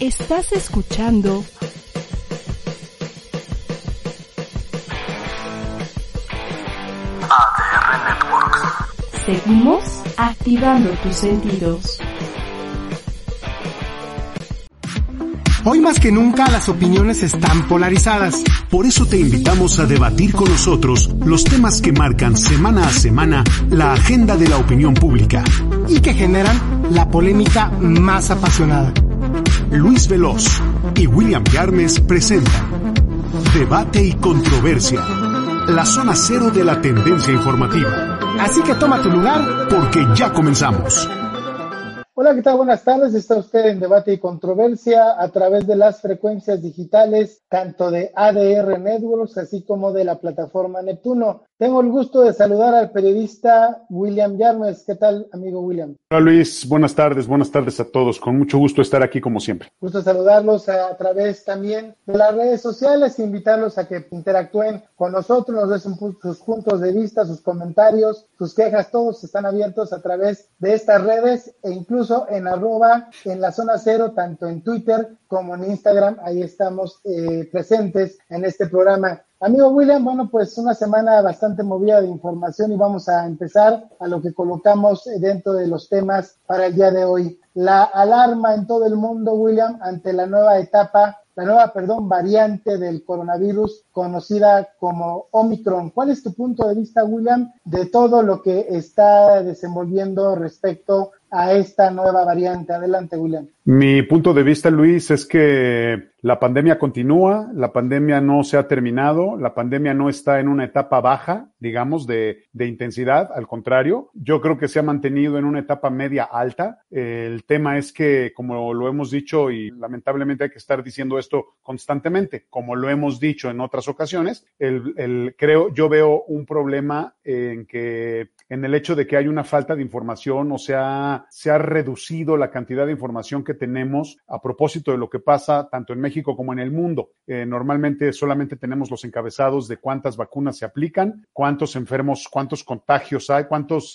Estás escuchando ADR Networks. Seguimos activando tus sentidos. Hoy más que nunca las opiniones están polarizadas. Por eso te invitamos a debatir con nosotros los temas que marcan semana a semana la agenda de la opinión pública. Y que generan la polémica más apasionada. Luis Veloz y William Yarmes presentan Debate y Controversia, la zona cero de la tendencia informativa. Así que toma tu lugar Porque ya comenzamos. Hola, ¿qué tal? Buenas tardes. Está usted en Debate y Controversia a través de las frecuencias digitales, tanto de ADR Networks, así como de la plataforma Neptuno. Tengo el gusto de saludar al periodista William Yarmes. ¿Qué tal, amigo William? Hola Luis, buenas tardes, buenas tardes a todos. Con mucho gusto estar aquí como siempre. Gusto saludarlos a, través también de las redes sociales invitarlos a que interactúen con nosotros, nos den sus puntos de vista, sus comentarios, sus quejas, todos están abiertos a través de estas redes e incluso en arroba en la zona cero, tanto en Twitter como en Instagram. Ahí estamos eh, presentes en este programa. Amigo William, bueno, pues una semana bastante movida de información y vamos a empezar a lo que colocamos dentro de los temas para el día de hoy. La alarma en todo el mundo, William, ante la nueva etapa la nueva, perdón, variante del coronavirus conocida como Omicron. ¿Cuál es tu punto de vista, William, de todo lo que está desenvolviendo respecto a esta nueva variante? Adelante, William. Mi punto de vista, Luis, es que la pandemia continúa, la pandemia no se ha terminado, la pandemia no está en una etapa baja, digamos, de, de intensidad, al contrario, yo creo que se ha mantenido en una etapa media alta. El tema es que, como lo hemos dicho y lamentablemente hay que estar diciendo esto constantemente, como lo hemos dicho en otras ocasiones, el, el, creo, yo veo un problema en que en el hecho de que hay una falta de información o sea, se ha reducido la cantidad de información que tenemos a propósito de lo que pasa tanto en México como en el mundo. Eh, normalmente solamente tenemos los encabezados de cuántas vacunas se aplican, cuántos enfermos, cuántos contagios hay, cuántas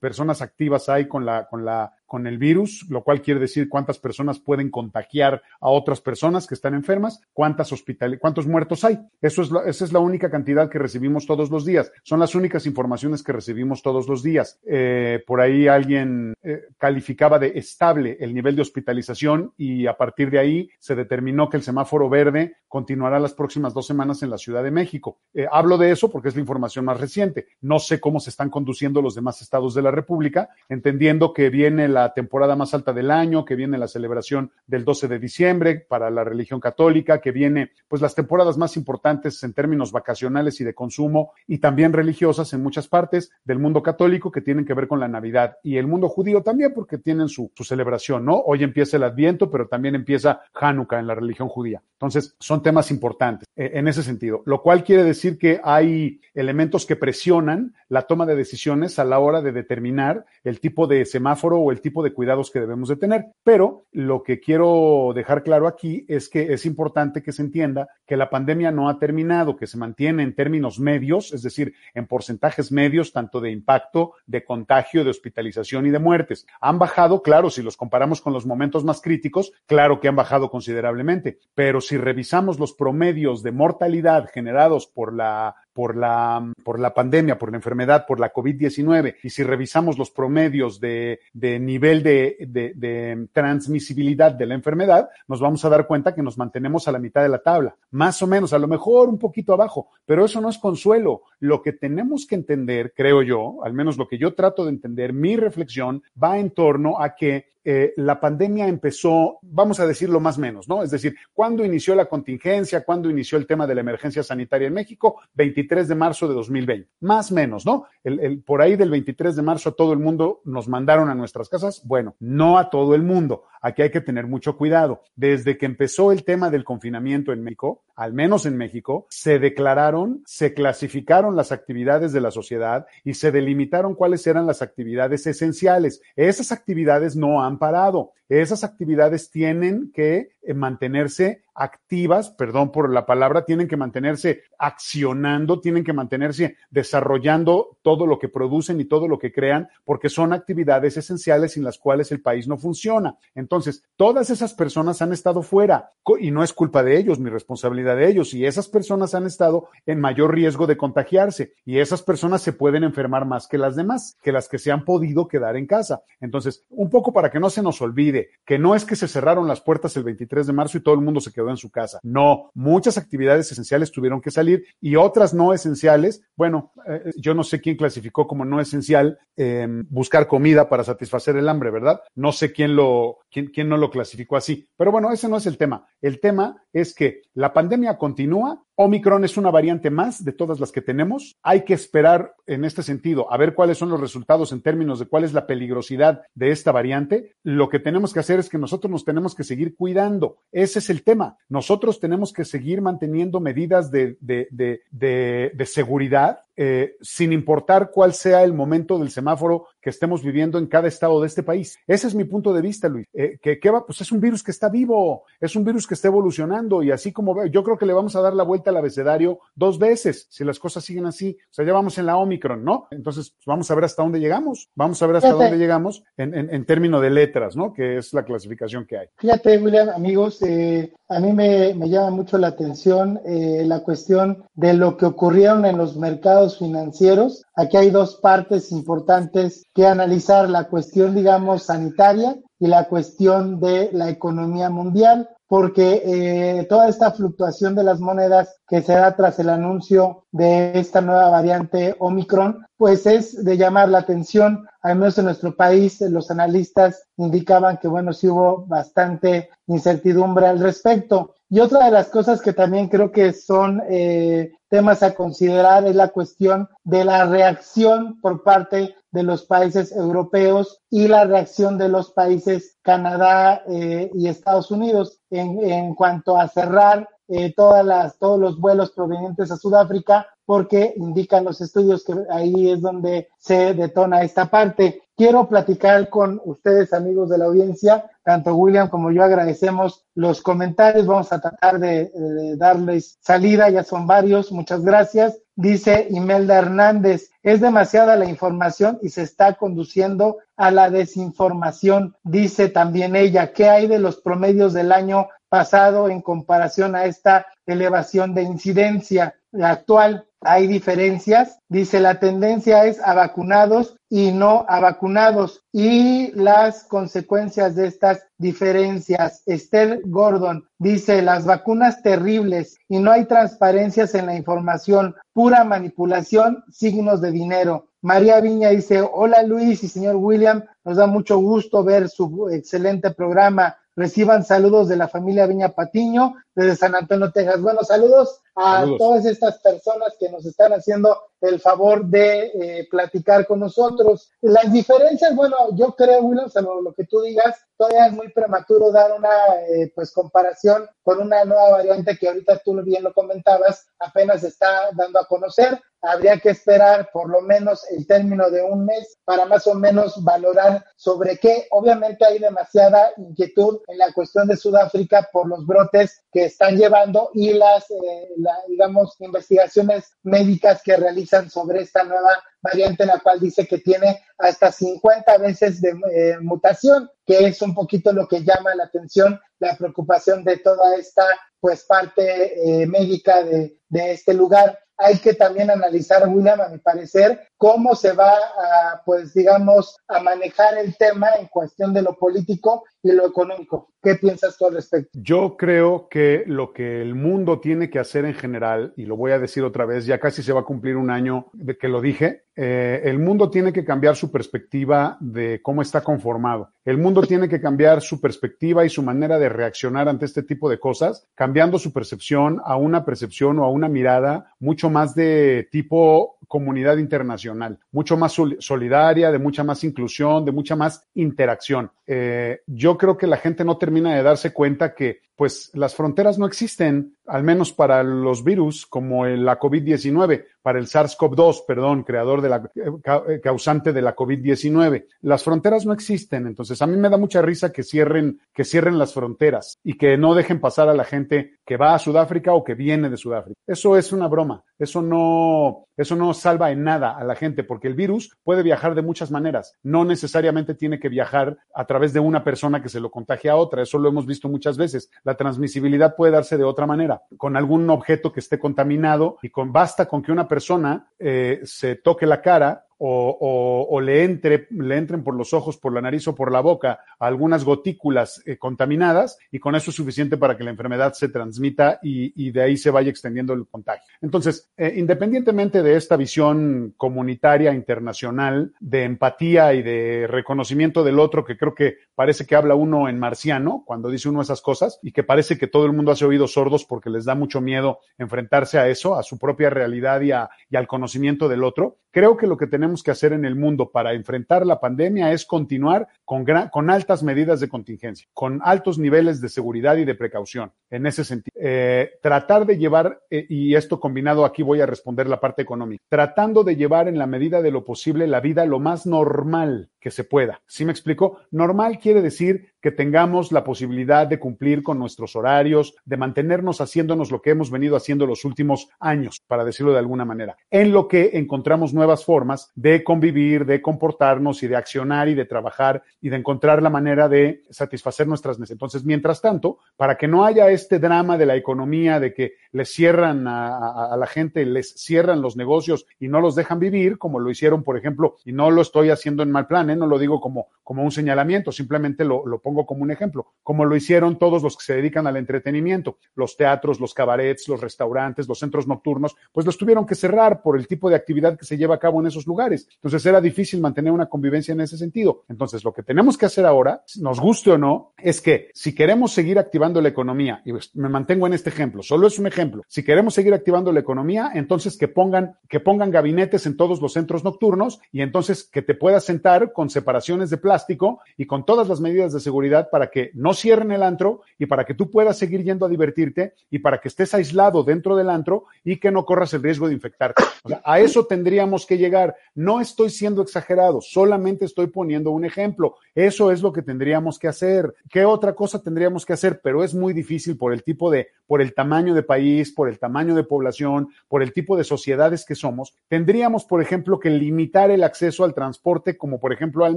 personas activas hay con la, con la con el virus, lo cual quiere decir cuántas personas pueden contagiar a otras personas que están enfermas, cuántas hospitales, cuántos muertos hay. Eso es la, esa es la única cantidad que recibimos todos los días. Son las únicas informaciones que recibimos todos los días. Eh, por ahí alguien eh, calificaba de estable el nivel de hospitalización y a partir de ahí se determinó que el semáforo verde continuará las próximas dos semanas en la Ciudad de México. Eh, hablo de eso porque es la información más reciente. No sé cómo se están conduciendo los demás estados de la República, entendiendo que viene la temporada más alta del año, que viene la celebración del 12 de diciembre para la religión católica, que viene pues las temporadas más importantes en términos vacacionales y de consumo y también religiosas en muchas partes del mundo católico que tienen que ver con la Navidad y el mundo judío también porque tienen su, su celebración, ¿no? Hoy empieza el Adviento, pero también empieza Hanukkah en la religión judía. Entonces, son temas importantes eh, en ese sentido, lo cual quiere decir que hay elementos que presionan la toma de decisiones a la hora de determinar el tipo de semáforo o el tipo de cuidados que debemos de tener. Pero lo que quiero dejar claro aquí es que es importante que se entienda que la pandemia no ha terminado, que se mantiene en términos medios, es decir, en porcentajes medios, tanto de impacto, de contagio, de hospitalización y de muertes. Han bajado, claro, si los comparamos con los momentos más críticos, claro que han bajado considerablemente, pero si revisamos los promedios de mortalidad generados por la por la, por la pandemia, por la enfermedad, por la COVID-19, y si revisamos los promedios de, de nivel de, de, de, transmisibilidad de la enfermedad, nos vamos a dar cuenta que nos mantenemos a la mitad de la tabla, más o menos, a lo mejor un poquito abajo, pero eso no es consuelo. Lo que tenemos que entender, creo yo, al menos lo que yo trato de entender, mi reflexión va en torno a que eh, la pandemia empezó, vamos a decirlo más o menos, ¿no? Es decir, ¿cuándo inició la contingencia? ¿Cuándo inició el tema de la emergencia sanitaria en México? 23 de marzo de 2020, más o menos, ¿no? El, el, por ahí del 23 de marzo todo el mundo nos mandaron a nuestras casas. Bueno, no a todo el mundo. Aquí hay que tener mucho cuidado. Desde que empezó el tema del confinamiento en México, al menos en México, se declararon, se clasificaron las actividades de la sociedad y se delimitaron cuáles eran las actividades esenciales. Esas actividades no han parado. Esas actividades tienen que eh, mantenerse activas, perdón por la palabra, tienen que mantenerse accionando, tienen que mantenerse desarrollando todo lo que producen y todo lo que crean, porque son actividades esenciales sin las cuales el país no funciona. Entonces, todas esas personas han estado fuera y no es culpa de ellos, ni responsabilidad de ellos, y esas personas han estado en mayor riesgo de contagiarse y esas personas se pueden enfermar más que las demás, que las que se han podido quedar en casa. Entonces, un poco para que no se nos olvide que no es que se cerraron las puertas el 23 de marzo y todo el mundo se quedó en su casa. No, muchas actividades esenciales tuvieron que salir y otras no esenciales. Bueno, eh, yo no sé quién clasificó como no esencial eh, buscar comida para satisfacer el hambre, ¿verdad? No sé quién lo, quién, quién no lo clasificó así. Pero bueno, ese no es el tema. El tema es que la pandemia continúa Omicron es una variante más de todas las que tenemos. Hay que esperar en este sentido a ver cuáles son los resultados en términos de cuál es la peligrosidad de esta variante. Lo que tenemos que hacer es que nosotros nos tenemos que seguir cuidando. Ese es el tema. Nosotros tenemos que seguir manteniendo medidas de, de, de, de seguridad eh, sin importar cuál sea el momento del semáforo que estemos viviendo en cada estado de este país. Ese es mi punto de vista, Luis. Eh, que, que, va, pues es un virus que está vivo, es un virus que está evolucionando y así como veo, yo creo que le vamos a dar la vuelta al abecedario dos veces si las cosas siguen así. O sea, ya vamos en la Omicron, ¿no? Entonces, pues vamos a ver hasta dónde llegamos. Vamos a ver hasta Fíjate. dónde llegamos en, en, en términos de letras, ¿no? Que es la clasificación que hay. Fíjate, William, amigos, eh, a mí me, me, llama mucho la atención eh, la cuestión de lo que ocurrieron en los mercados financieros. Aquí hay dos partes importantes que analizar, la cuestión, digamos, sanitaria y la cuestión de la economía mundial porque eh, toda esta fluctuación de las monedas que se da tras el anuncio de esta nueva variante Omicron, pues es de llamar la atención, al menos en nuestro país, los analistas indicaban que, bueno, sí hubo bastante incertidumbre al respecto. Y otra de las cosas que también creo que son eh, temas a considerar es la cuestión de la reacción por parte de los países europeos y la reacción de los países Canadá eh, y Estados Unidos en, en, cuanto a cerrar eh, todas las, todos los vuelos provenientes a Sudáfrica porque indican los estudios que ahí es donde se detona esta parte. Quiero platicar con ustedes, amigos de la audiencia, tanto William como yo agradecemos los comentarios, vamos a tratar de, de darles salida, ya son varios, muchas gracias. Dice Imelda Hernández, es demasiada la información y se está conduciendo a la desinformación. Dice también ella, ¿qué hay de los promedios del año pasado en comparación a esta elevación de incidencia actual? Hay diferencias. Dice, la tendencia es a vacunados y no a vacunados y las consecuencias de estas diferencias. Esther Gordon dice, las vacunas terribles y no hay transparencias en la información, pura manipulación, signos de dinero. María Viña dice, hola Luis y señor William, nos da mucho gusto ver su excelente programa. Reciban saludos de la familia Viña Patiño desde San Antonio, Texas. Bueno, saludos a saludos. todas estas personas que nos están haciendo el favor de eh, platicar con nosotros. Las diferencias, bueno, yo creo, William, salvo lo que tú digas, todavía es muy prematuro dar una eh, pues comparación con una nueva variante que ahorita tú bien lo comentabas, apenas está dando a conocer. Habría que esperar por lo menos el término de un mes para más o menos valorar sobre qué. Obviamente hay demasiada inquietud en la cuestión de Sudáfrica por los brotes que están llevando y las, eh, digamos, investigaciones médicas que realizan sobre esta nueva variante, la cual dice que tiene hasta 50 veces de eh, mutación, que es un poquito lo que llama la atención, la preocupación de toda esta pues parte eh, médica de, de este lugar hay que también analizar, William, a mi parecer, cómo se va a, pues, digamos, a manejar el tema en cuestión de lo político y lo económico. ¿Qué piensas tú al respecto? Yo creo que lo que el mundo tiene que hacer en general, y lo voy a decir otra vez, ya casi se va a cumplir un año de que lo dije, eh, el mundo tiene que cambiar su perspectiva de cómo está conformado. El mundo tiene que cambiar su perspectiva y su manera de reaccionar ante este tipo de cosas, cambiando su percepción a una percepción o a una mirada mucho más de tipo comunidad internacional, mucho más solidaria, de mucha más inclusión, de mucha más interacción. Eh, yo creo que la gente no termina de darse cuenta que pues las fronteras no existen, al menos para los virus como la COVID-19. para el SARS-CoV-2, perdón, creador de la eh, causante de la COVID-19. Las fronteras no existen, entonces a mí me da mucha risa que cierren, que cierren las fronteras y que no dejen pasar a la gente que va a Sudáfrica o que viene de Sudáfrica. Eso es una broma. Eso no, eso no salva en nada a la gente porque el virus puede viajar de muchas maneras. No necesariamente tiene que viajar a través de una persona que se lo contagie a otra. Eso lo hemos visto muchas veces. La transmisibilidad puede darse de otra manera, con algún objeto que esté contaminado y con basta con que una persona eh, se toque la cara o, o, le, entre, le entren por los ojos, por la nariz o por la boca algunas gotículas eh, contaminadas y con eso es suficiente para que la enfermedad se transmita y, y de ahí se vaya extendiendo el contagio. Entonces, eh, independientemente de esta visión comunitaria, internacional, de empatía y de reconocimiento del otro, que creo que parece que habla uno en marciano cuando dice uno esas cosas y que parece que todo el mundo hace oídos sordos porque les da mucho miedo enfrentarse a eso, a su propia realidad y, a, y al conocimiento del otro, creo que lo que tenemos tenemos que hacer en el mundo para enfrentar la pandemia es continuar con, con altas medidas de contingencia, con altos niveles de seguridad y de precaución. En ese sentido, eh, tratar de llevar, eh, y esto combinado aquí voy a responder la parte económica, tratando de llevar en la medida de lo posible la vida lo más normal que se pueda. ¿Sí me explico? Normal quiere decir que tengamos la posibilidad de cumplir con nuestros horarios, de mantenernos haciéndonos lo que hemos venido haciendo los últimos años, para decirlo de alguna manera, en lo que encontramos nuevas formas de convivir, de comportarnos y de accionar y de trabajar y de encontrar la manera de satisfacer nuestras necesidades. Entonces, mientras tanto, para que no haya este drama de la economía, de que les cierran a, la gente, les cierran los negocios y no los dejan vivir, como lo hicieron, por ejemplo, y no lo estoy haciendo en mal plan, ¿eh? no lo digo como, como un señalamiento, simplemente lo, lo pongo como un ejemplo, como lo hicieron todos los que se dedican al entretenimiento, los teatros, los cabarets, los restaurantes, los centros nocturnos, pues los tuvieron que cerrar por el tipo de actividad que se lleva a cabo en esos lugares. Entonces era difícil mantener una convivencia en ese sentido. Entonces lo que tenemos que hacer ahora, nos guste o no, es que si queremos seguir activando la economía, y me mantengo en este ejemplo, solo es un ejemplo, si queremos seguir activando la economía, entonces que pongan, que pongan gabinetes en todos los centros nocturnos y entonces que te puedas sentar con separaciones de plástico y con todas las medidas de seguridad para que no cierren el antro y para que tú puedas seguir yendo a divertirte y para que estés aislado dentro del antro y que no corras el riesgo de infectarte. a eso tendríamos que llegar. No estoy siendo exagerado, solamente estoy poniendo un ejemplo. Eso es lo que tendríamos que hacer. ¿Qué otra cosa tendríamos que hacer? Pero es muy difícil por el tipo de, por el tamaño de país, por el tamaño de población, por el tipo de sociedades que somos. Tendríamos, por ejemplo, que limitar el acceso al transporte, como por ejemplo al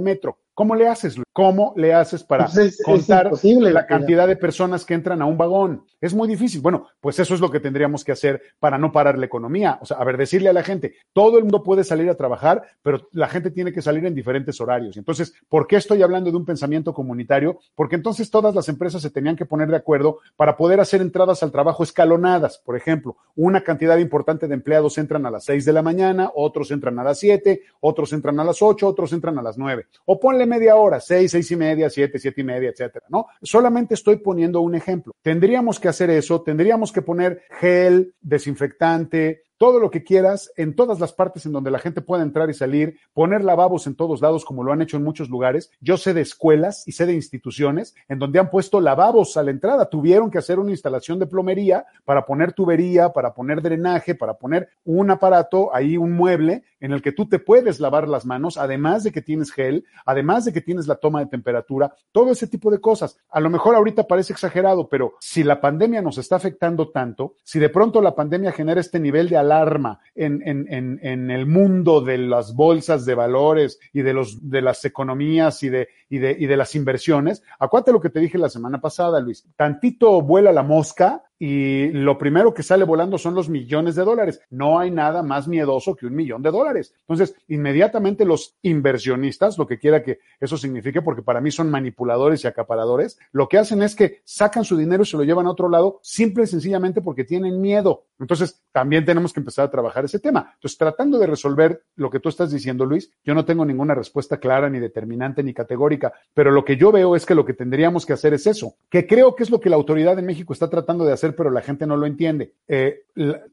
metro. ¿Cómo le haces? ¿Cómo le haces para pues contar la cantidad de personas que entran a un vagón? Es muy difícil. Bueno, pues eso es lo que tendríamos que hacer para no parar la economía. O sea, a ver, decirle a la gente, todo el mundo puede salir a trabajar, pero la gente tiene que salir en diferentes horarios. Entonces, ¿por qué estoy hablando de un pensamiento comunitario? Porque entonces todas las empresas se tenían que poner de acuerdo para poder hacer entradas al trabajo Por ejemplo, una cantidad importante de empleados entran a las seis de la mañana, otros entran a las siete, otros entran a las ocho, otros entran a las nueve. O ponle media hora, seis, seis y media, siete, siete y media, etcétera, ¿no? Solamente estoy poniendo un ejemplo. Tendríamos que hacer eso, tendríamos que poner gel, desinfectante, todo lo que quieras en todas las partes en donde la gente pueda entrar y salir, poner lavabos en todos lados como lo han hecho en muchos lugares. Yo sé de escuelas y sé de instituciones en donde han puesto lavabos a la entrada. Tuvieron que hacer una instalación de plomería para poner tubería, para poner drenaje, para poner un aparato, ahí un mueble en el que tú te puedes lavar las manos, además de que tienes gel, además de que tienes la toma de temperatura, todo ese tipo de cosas. A lo mejor ahorita parece exagerado, pero si la pandemia nos está afectando tanto, si de pronto la pandemia genera este nivel de alarma en, en, en, en, el mundo de las bolsas de valores y de, los, de las economías y de, y, de, y de las inversiones. Acuérdate lo que te dije la semana pasada, Luis. Tantito vuela la mosca y lo primero que sale volando son los millones de dólares. No hay nada más miedoso que un millón de dólares. Entonces, inmediatamente los inversionistas, lo que quiera que eso signifique, porque para mí son manipuladores y acaparadores, lo que hacen es que sacan su dinero y se lo llevan a otro lado, simple y sencillamente porque tienen miedo. Entonces, también tenemos que empezar a trabajar ese tema. Entonces, tratando de resolver lo que tú estás diciendo, Luis, yo no tengo ninguna respuesta clara, ni determinante, ni categórica, pero lo que yo veo es que lo que tendríamos que hacer es eso, que creo que es lo que la autoridad en México está tratando de hacer pero la gente no lo entiende. Eh,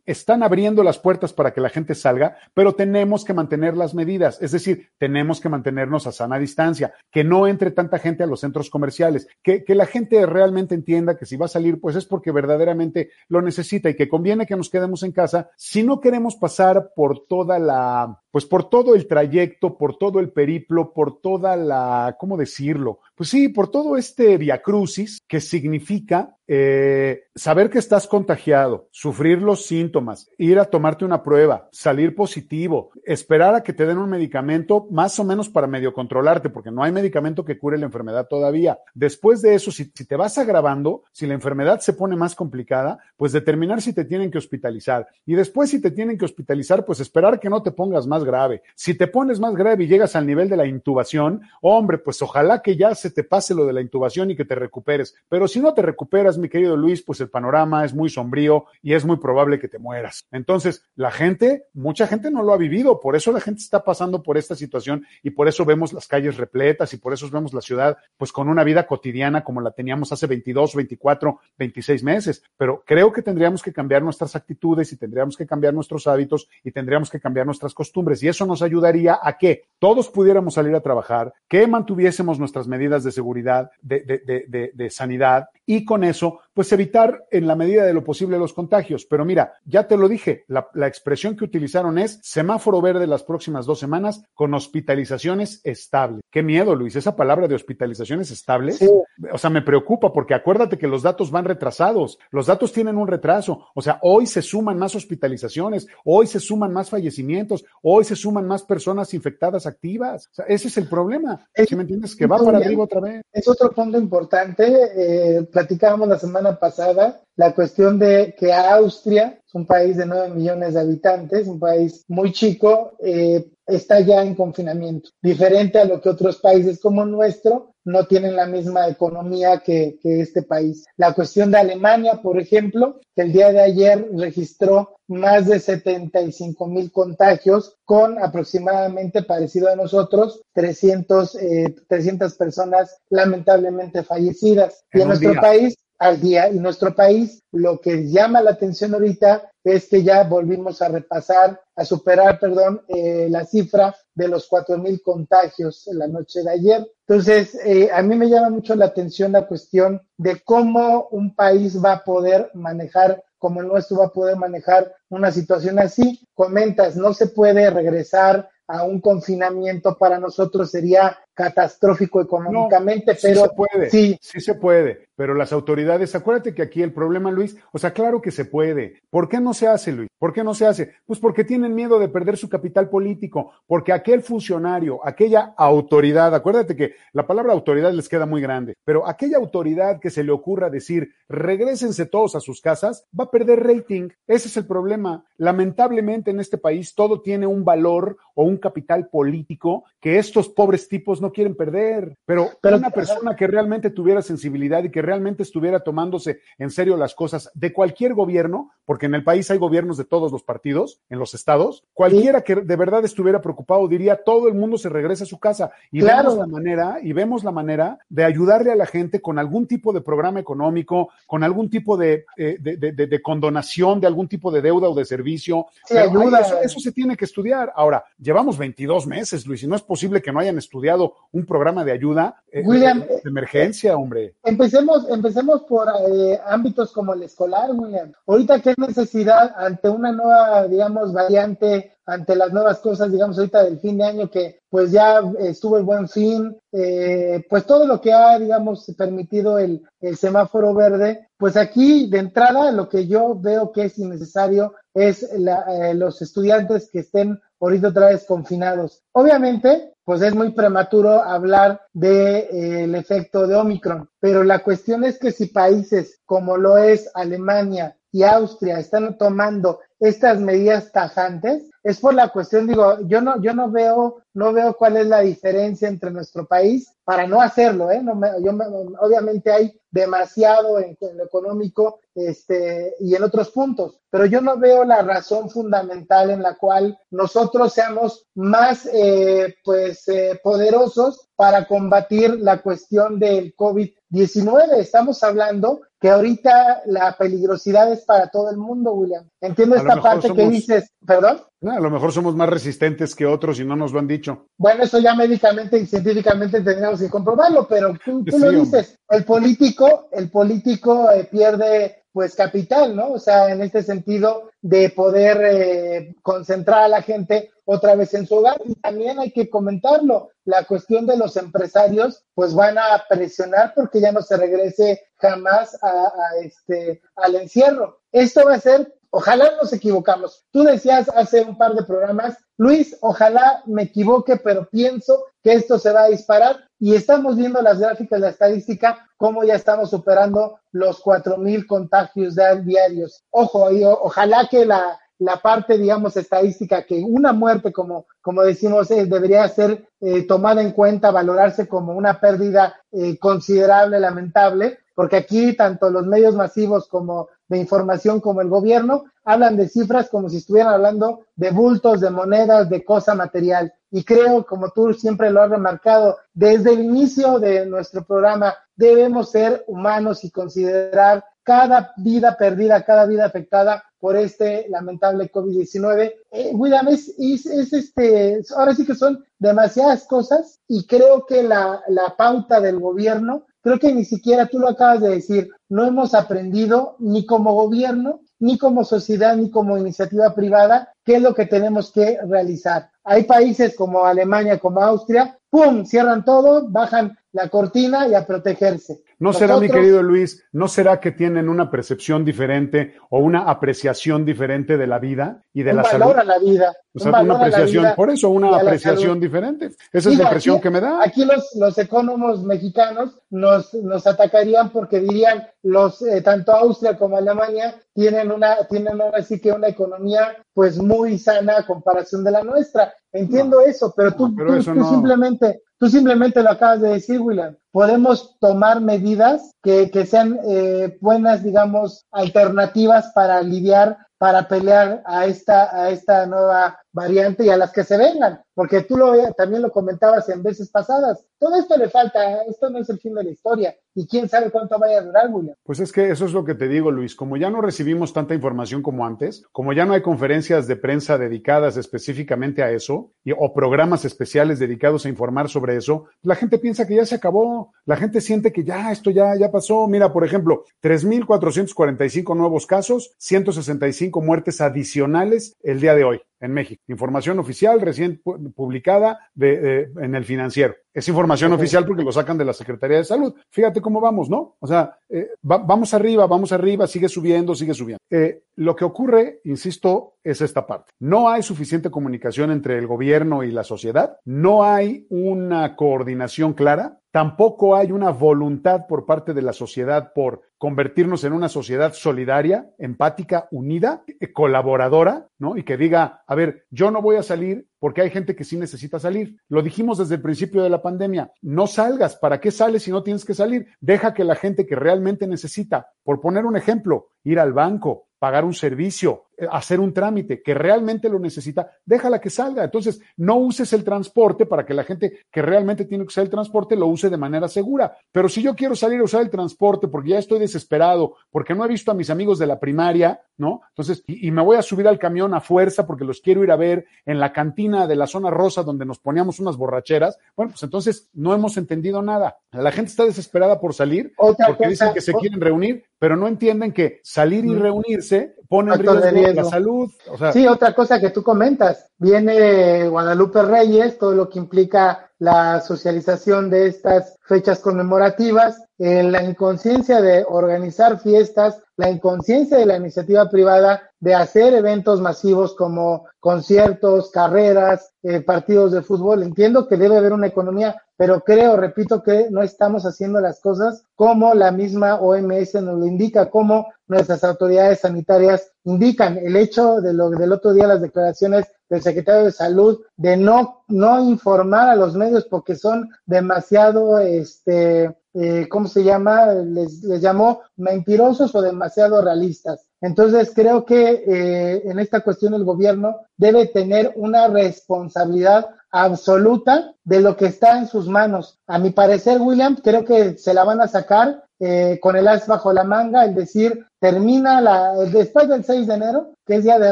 están abriendo las puertas para que la gente salga, pero tenemos que mantener las medidas, es decir, tenemos que mantenernos a sana distancia, que no entre tanta gente a los centros comerciales, que, que la gente realmente entienda que si va a salir, pues es porque verdaderamente lo necesita y que conviene que nos quedemos en casa si no queremos pasar por toda la, pues por todo el trayecto, por todo el periplo, por toda la, ¿cómo decirlo? Pues sí, por todo este viacrucis que significa eh, saber que estás contagiado, sufrir los síntomas, ir a tomarte una prueba, salir positivo, esperar a que te den un medicamento más o menos para medio controlarte, porque no hay medicamento que cure la enfermedad todavía. Después de eso, si, si te vas agravando, si la enfermedad se pone más complicada, pues determinar si te tienen que hospitalizar. Y después, si te tienen que hospitalizar, pues esperar que no te pongas más grave. Si te pones más grave y llegas al nivel de la intubación, hombre, pues ojalá que ya se te pase lo de la intubación y que te recuperes. Pero si no te recuperas, mi querido Luis, pues el panorama es muy sombrío y es muy probable que te mueras. Entonces, la gente, mucha gente no lo ha vivido, por eso la gente está pasando por esta situación y por eso vemos las calles repletas y por eso vemos la ciudad pues con una vida cotidiana como la teníamos hace 22, 24, 26 meses. Pero creo que tendríamos que cambiar nuestras actitudes y tendríamos que cambiar nuestros hábitos y tendríamos que cambiar nuestras costumbres y eso nos ayudaría a que todos pudiéramos salir a trabajar, que mantuviésemos nuestras medidas de seguridad, de, de, de, de sanidad y con eso pues evitar en la medida de lo posible los contagios. Pero mira, ya te lo dije, la, la, expresión que utilizaron es semáforo verde las próximas dos semanas con hospitalizaciones estables. Qué miedo, Luis, esa palabra de hospitalizaciones estables. Sí. O sea, me preocupa porque acuérdate que los datos van retrasados, los datos tienen un retraso. O sea, hoy se suman más hospitalizaciones, hoy se suman más fallecimientos, hoy se suman más personas infectadas activas. O sea, ese es el problema. Es, ¿Sí me entiendes? Que va para arriba otra vez. Es otro punto importante. Eh, platicábamos la semana pasada la cuestión de que Austria, es un país de 9 millones de habitantes, un país muy chico, eh, está ya en confinamiento, diferente a lo que otros países como nuestro no tienen la misma economía que, que, este país. La cuestión de Alemania, por ejemplo, que el día de ayer registró más de 75 mil contagios con aproximadamente parecido a nosotros 300, eh, 300 personas lamentablemente fallecidas. En y en nuestro día. país al día. En nuestro país, lo que llama la atención ahorita es que ya volvimos a repasar, a superar, perdón, eh, la cifra de los cuatro mil contagios en la noche de ayer. Entonces, eh, a mí me llama mucho la atención la cuestión de cómo un país va a poder manejar, como el nuestro va a poder manejar una situación así. Comentas, no se puede regresar a un confinamiento para nosotros sería catastrófico económicamente, no, pero sí se puede, sí. sí se puede, pero las autoridades, acuérdate que aquí el problema, Luis, o sea, claro que se puede. ¿Por qué no se hace, Luis? ¿Por qué no se hace? Pues porque tienen miedo de perder su capital político, porque aquel funcionario, aquella autoridad, acuérdate que la palabra autoridad les queda muy grande, pero aquella autoridad que se le ocurra decir, regresense todos a sus casas, va a perder rating. Ese es el problema. Lamentablemente en este país todo tiene un valor o un capital político que estos pobres tipos no quieren perder. Pero, pero una persona que realmente tuviera sensibilidad y que realmente estuviera tomándose en serio las cosas de cualquier gobierno, porque en el país hay gobiernos de todos los partidos, en los estados, cualquiera que de verdad estuviera preocupado diría todo el mundo se regresa a su casa y claro. vemos la manera y vemos la manera de ayudarle a la gente con algún tipo de programa económico, con algún tipo de, eh, de, de, de condonación de algún tipo de deuda o de servicio. Sí, ayuda. Eso, eso se tiene que estudiar. Ahora, llevamos 22 meses, Luis, y no es posible que no hayan estudiado un programa de ayuda eh, William, de, de, emergencia, hombre. Empecemos, empecemos por eh, ámbitos como el escolar, William. Ahorita, ¿qué necesidad ante una nueva, digamos, variante, ante las nuevas cosas, digamos, ahorita del fin de año que pues ya estuvo el buen fin, eh, pues todo lo que ha, digamos, permitido el, el semáforo verde, pues aquí de entrada lo que yo veo que es innecesario es la, eh, los estudiantes que estén ahorita otra vez confinados. Obviamente, pues es muy prematuro hablar del de, eh, efecto de Omicron, pero la cuestión es que si países como lo es Alemania y Austria están tomando estas medidas tajantes, es por la cuestión, digo, yo no, yo no veo, no veo cuál es la diferencia entre nuestro país para no hacerlo, ¿eh? No me, yo me, obviamente hay demasiado en, lo económico este, y en otros puntos, pero yo no veo la razón fundamental en la cual nosotros seamos más, eh, pues, eh, poderosos para combatir la cuestión del COVID COVID-19. Estamos hablando que ahorita la peligrosidad es para todo el mundo, William. Entiendo esta parte que dices, perdón. a lo mejor somos más resistentes que otros y no nos lo han dicho. Bueno, eso ya médicamente y científicamente tendríamos que comprobarlo, pero tú, lo dices, el político, el político eh, pierde pues capital, ¿no? O sea, en este sentido de poder eh, concentrar a la gente otra vez en su hogar. Y también hay que comentarlo, la cuestión de los empresarios, pues van a presionar porque ya no se regrese jamás a, este, al encierro. Esto va a ser Ojalá nos equivocamos. Tú decías hace un par de programas, Luis, ojalá me equivoque, pero pienso que esto se va a disparar y estamos viendo las gráficas, la estadística, cómo ya estamos superando los cuatro mil contagios diarios. Ojo, ojalá que la, la parte, digamos, estadística, que una muerte, como, como decimos, eh, debería ser eh, tomada en cuenta, valorarse como una pérdida eh, considerable, lamentable, porque aquí tanto los medios masivos como de información como el gobierno hablan de cifras como si estuvieran hablando de bultos, de monedas, de cosa material. Y creo, como tú siempre lo has remarcado, desde el inicio de nuestro programa debemos ser humanos y considerar cada vida perdida, cada vida afectada por este lamentable COVID-19. Eh, William, es, este, ahora sí que son demasiadas cosas y creo que la, la pauta del gobierno Creo que ni siquiera tú lo acabas de decir, no hemos aprendido ni como gobierno, ni como sociedad, ni como iniciativa privada, qué es lo que tenemos que realizar. Hay países como Alemania, como Austria, ¡pum!, cierran todo, bajan la cortina y a protegerse. ¿No será, mi querido Luis, no será que tienen una percepción diferente o una apreciación diferente de la vida y de la salud? a la vida. O sea, una apreciación, por eso una apreciación diferente. Esa es la impresión que me da. Aquí los, los economos mexicanos nos, nos atacarían porque dirían los eh, tanto Austria como Alemania tienen una tienen ahora sí que una economía pues muy sana a comparación de la nuestra. Entiendo eso, pero tú, tú, simplemente Tú simplemente lo acabas de decir, William. Podemos tomar medidas que, que sean eh, buenas, digamos, alternativas para lidiar, para pelear a esta, a esta nueva variante y a las que se vengan, porque tú lo, también lo comentabas en veces pasadas. Todo esto le falta, esto no es el fin de la historia y quién sabe cuánto vaya a durar, William. Pues es que eso es lo que te digo, Luis, como ya no recibimos tanta información como antes, como ya no hay conferencias de prensa dedicadas específicamente a eso y, o programas especiales dedicados a informar sobre eso, la gente piensa que ya se acabó, la gente siente que ya esto ya, ya pasó. Mira, por ejemplo, 3.445 nuevos casos, 165 muertes adicionales el día de hoy en México. Información oficial recién publicada de, en el financiero. Es información oficial porque lo sacan de la Secretaría de Salud. Fíjate cómo vamos, ¿no? O sea, eh, vamos arriba, vamos arriba, sigue subiendo, sigue subiendo. Eh, lo que ocurre, insisto, es esta parte. No hay suficiente comunicación entre el gobierno y la sociedad, no hay una coordinación clara, tampoco hay una voluntad por parte de la sociedad por convertirnos en una sociedad solidaria, empática, unida, eh, colaboradora, ¿no? Y que diga, a ver, yo no voy a salir porque hay gente que sí necesita salir. Lo dijimos desde el principio de la pandemia, no salgas, ¿para qué sales si no tienes que salir? Deja que la gente que realmente necesita, por poner un ejemplo, ir al banco, pagar un servicio, hacer un trámite que realmente lo necesita, déjala que salga. Entonces, no uses el transporte para que la gente que realmente tiene que usar el transporte lo use de manera segura. Pero si yo quiero salir a usar el transporte porque ya estoy desesperado, porque no he visto a mis amigos de la primaria, ¿no? Entonces, y, me voy a subir al camión a fuerza porque los quiero ir a ver en la cantina de la zona rosa donde nos poníamos unas borracheras, bueno, pues entonces no hemos entendido nada. La gente está desesperada por salir porque dicen que se quieren reunir, pero no entienden que salir y reunirse pone en riesgo, la salud. sí, otra cosa que tú comentas, viene Guadalupe Reyes, todo lo que implica la socialización de estas fechas conmemorativas, en la inconsciencia de organizar fiestas, la inconsciencia de la iniciativa privada de hacer eventos masivos como conciertos, carreras, eh, partidos de fútbol. Entiendo que debe haber una economía, pero creo, repito, que no estamos haciendo las cosas como la misma OMS nos lo indica, como nuestras autoridades sanitarias indican. El hecho de lo del otro día, las declaraciones del secretario de Salud de no, no informar a los medios porque son demasiado, este, eh, ¿cómo se llama? Les, les llamó mentirosos o demasiado realistas. Entonces creo que eh, en esta cuestión el gobierno debe tener una responsabilidad absoluta de lo que está en sus manos. A mi parecer, William, creo que se la van a sacar eh, con el as bajo la manga, el decir, termina la, después del 6 de enero, que es Día de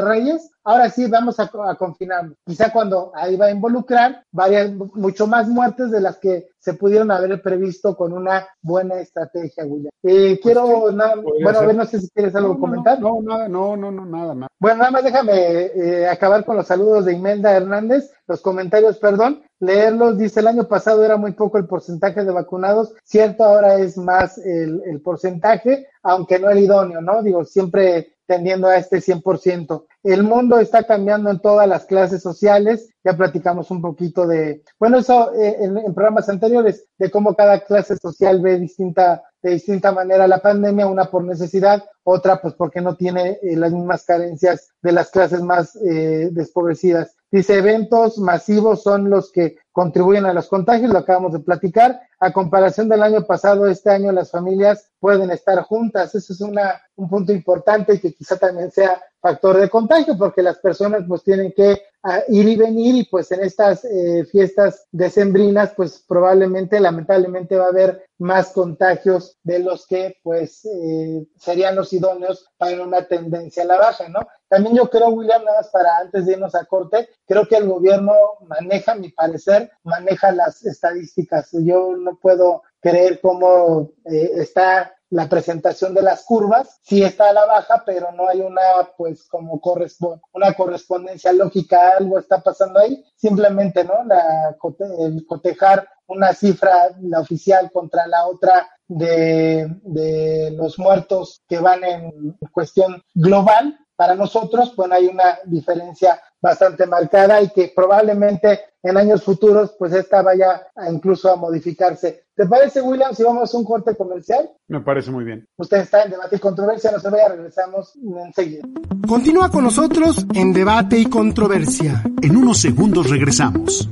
Reyes, ahora sí vamos a, a confinarnos. Quizá cuando ahí va a involucrar varias, mucho más muertes de las que se pudieron haber previsto con una buena estrategia, William. Eh, quiero, Pues nada, bueno, a ver, no sé si quieres algo No, comentar. No, no, nada, no, no, no, nada, nada. Bueno, nada más déjame eh, acabar con los saludos de Imelda Hernández, los comentarios, perdón, leerlos. Dice, el año pasado era muy poco el porcentaje de vacunados, cierto, ahora es más el, porcentaje, aunque no el idóneo, ¿no? Digo, siempre tendiendo a este 100%. El mundo está cambiando en todas las clases sociales, ya platicamos un poquito de, bueno, eso eh, en, en programas anteriores, de cómo cada clase social ve distinta de distinta manera la pandemia, una por necesidad, otra pues porque no tiene eh, las mismas carencias de las clases más eh, despobrecidas. Dice, eventos masivos son los que contribuyen a los contagios, lo acabamos de platicar. A comparación del año pasado, este año las familias pueden estar juntas. Eso es una, un punto importante y que quizá también sea factor de contagio, porque las personas pues tienen que uh, ir y venir y pues en estas eh, fiestas decembrinas pues probablemente, lamentablemente va a haber más contagios de los que pues eh, serían los idóneos para una tendencia a la baja, ¿no? También yo creo, William, nada más para antes de irnos a corte, creo que el gobierno maneja, a mi parecer, maneja las estadísticas. Yo no puedo creer cómo eh, está la presentación de las curvas, sí está a la baja, pero no hay una, pues, como corresponde, una correspondencia lógica, algo está pasando ahí, simplemente, ¿no? La, el cotejar una cifra, la oficial contra la otra de, de los muertos que van en cuestión global, para nosotros, bueno, hay una diferencia bastante marcada y que probablemente en años futuros, pues esta vaya a incluso a modificarse. ¿Te parece, William, si vamos a un corte comercial? Me parece muy bien. Usted está en Debate y Controversia, no se vaya, regresamos enseguida. Continúa con nosotros en Debate y Controversia. En unos segundos regresamos.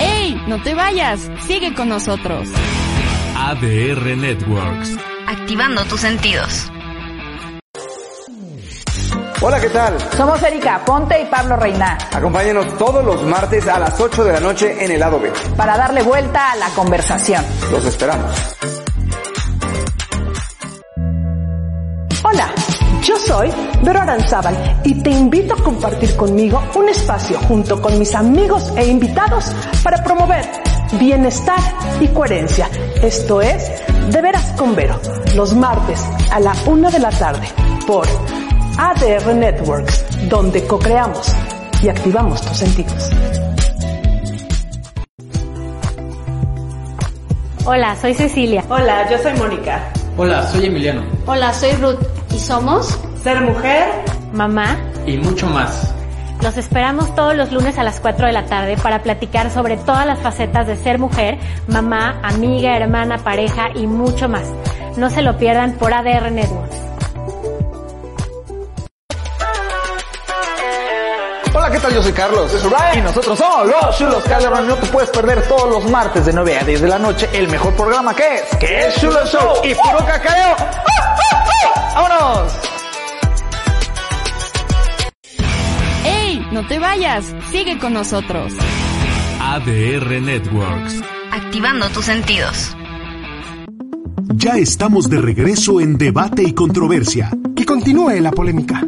¡Ey! No te vayas, sigue con nosotros. ADR Networks. Activando tus sentidos. Hola, ¿qué tal? Somos Erika Ponte y Pablo Reina. Acompáñenos todos los martes a las 8 de la noche en el lado B. Para darle vuelta a la conversación. Los esperamos. Hola, yo soy Vero Aranzábal y te invito a compartir conmigo un espacio junto con mis amigos e invitados para promover bienestar y coherencia. Esto es De Veras con Vero, los martes a la una de la tarde por ADR Networks, donde co-creamos y activamos tus sentidos. Hola, soy Cecilia. Hola, yo soy Mónica. Hola, soy Emiliano. Hola, soy Ruth. ¿Y somos? Ser mujer, mamá y mucho más. Los esperamos todos los lunes a las 4 de la tarde para platicar sobre todas las facetas de ser mujer, mamá, amiga, hermana, pareja y mucho más. No se lo pierdan por ADR Networks. Hola, ¿qué tal? Yo soy Carlos. Yo soy. Y nosotros somos los Chulos Calderón. No te puedes perder todos los martes de 9 a 10 de la noche el mejor programa que es, que es Chulo Show y puro cacao. ¡Vámonos! No te vayas, sigue con nosotros. ADR Networks. Activando tus sentidos. Ya estamos de regreso en Debate y Controversia. Que continúe la polémica.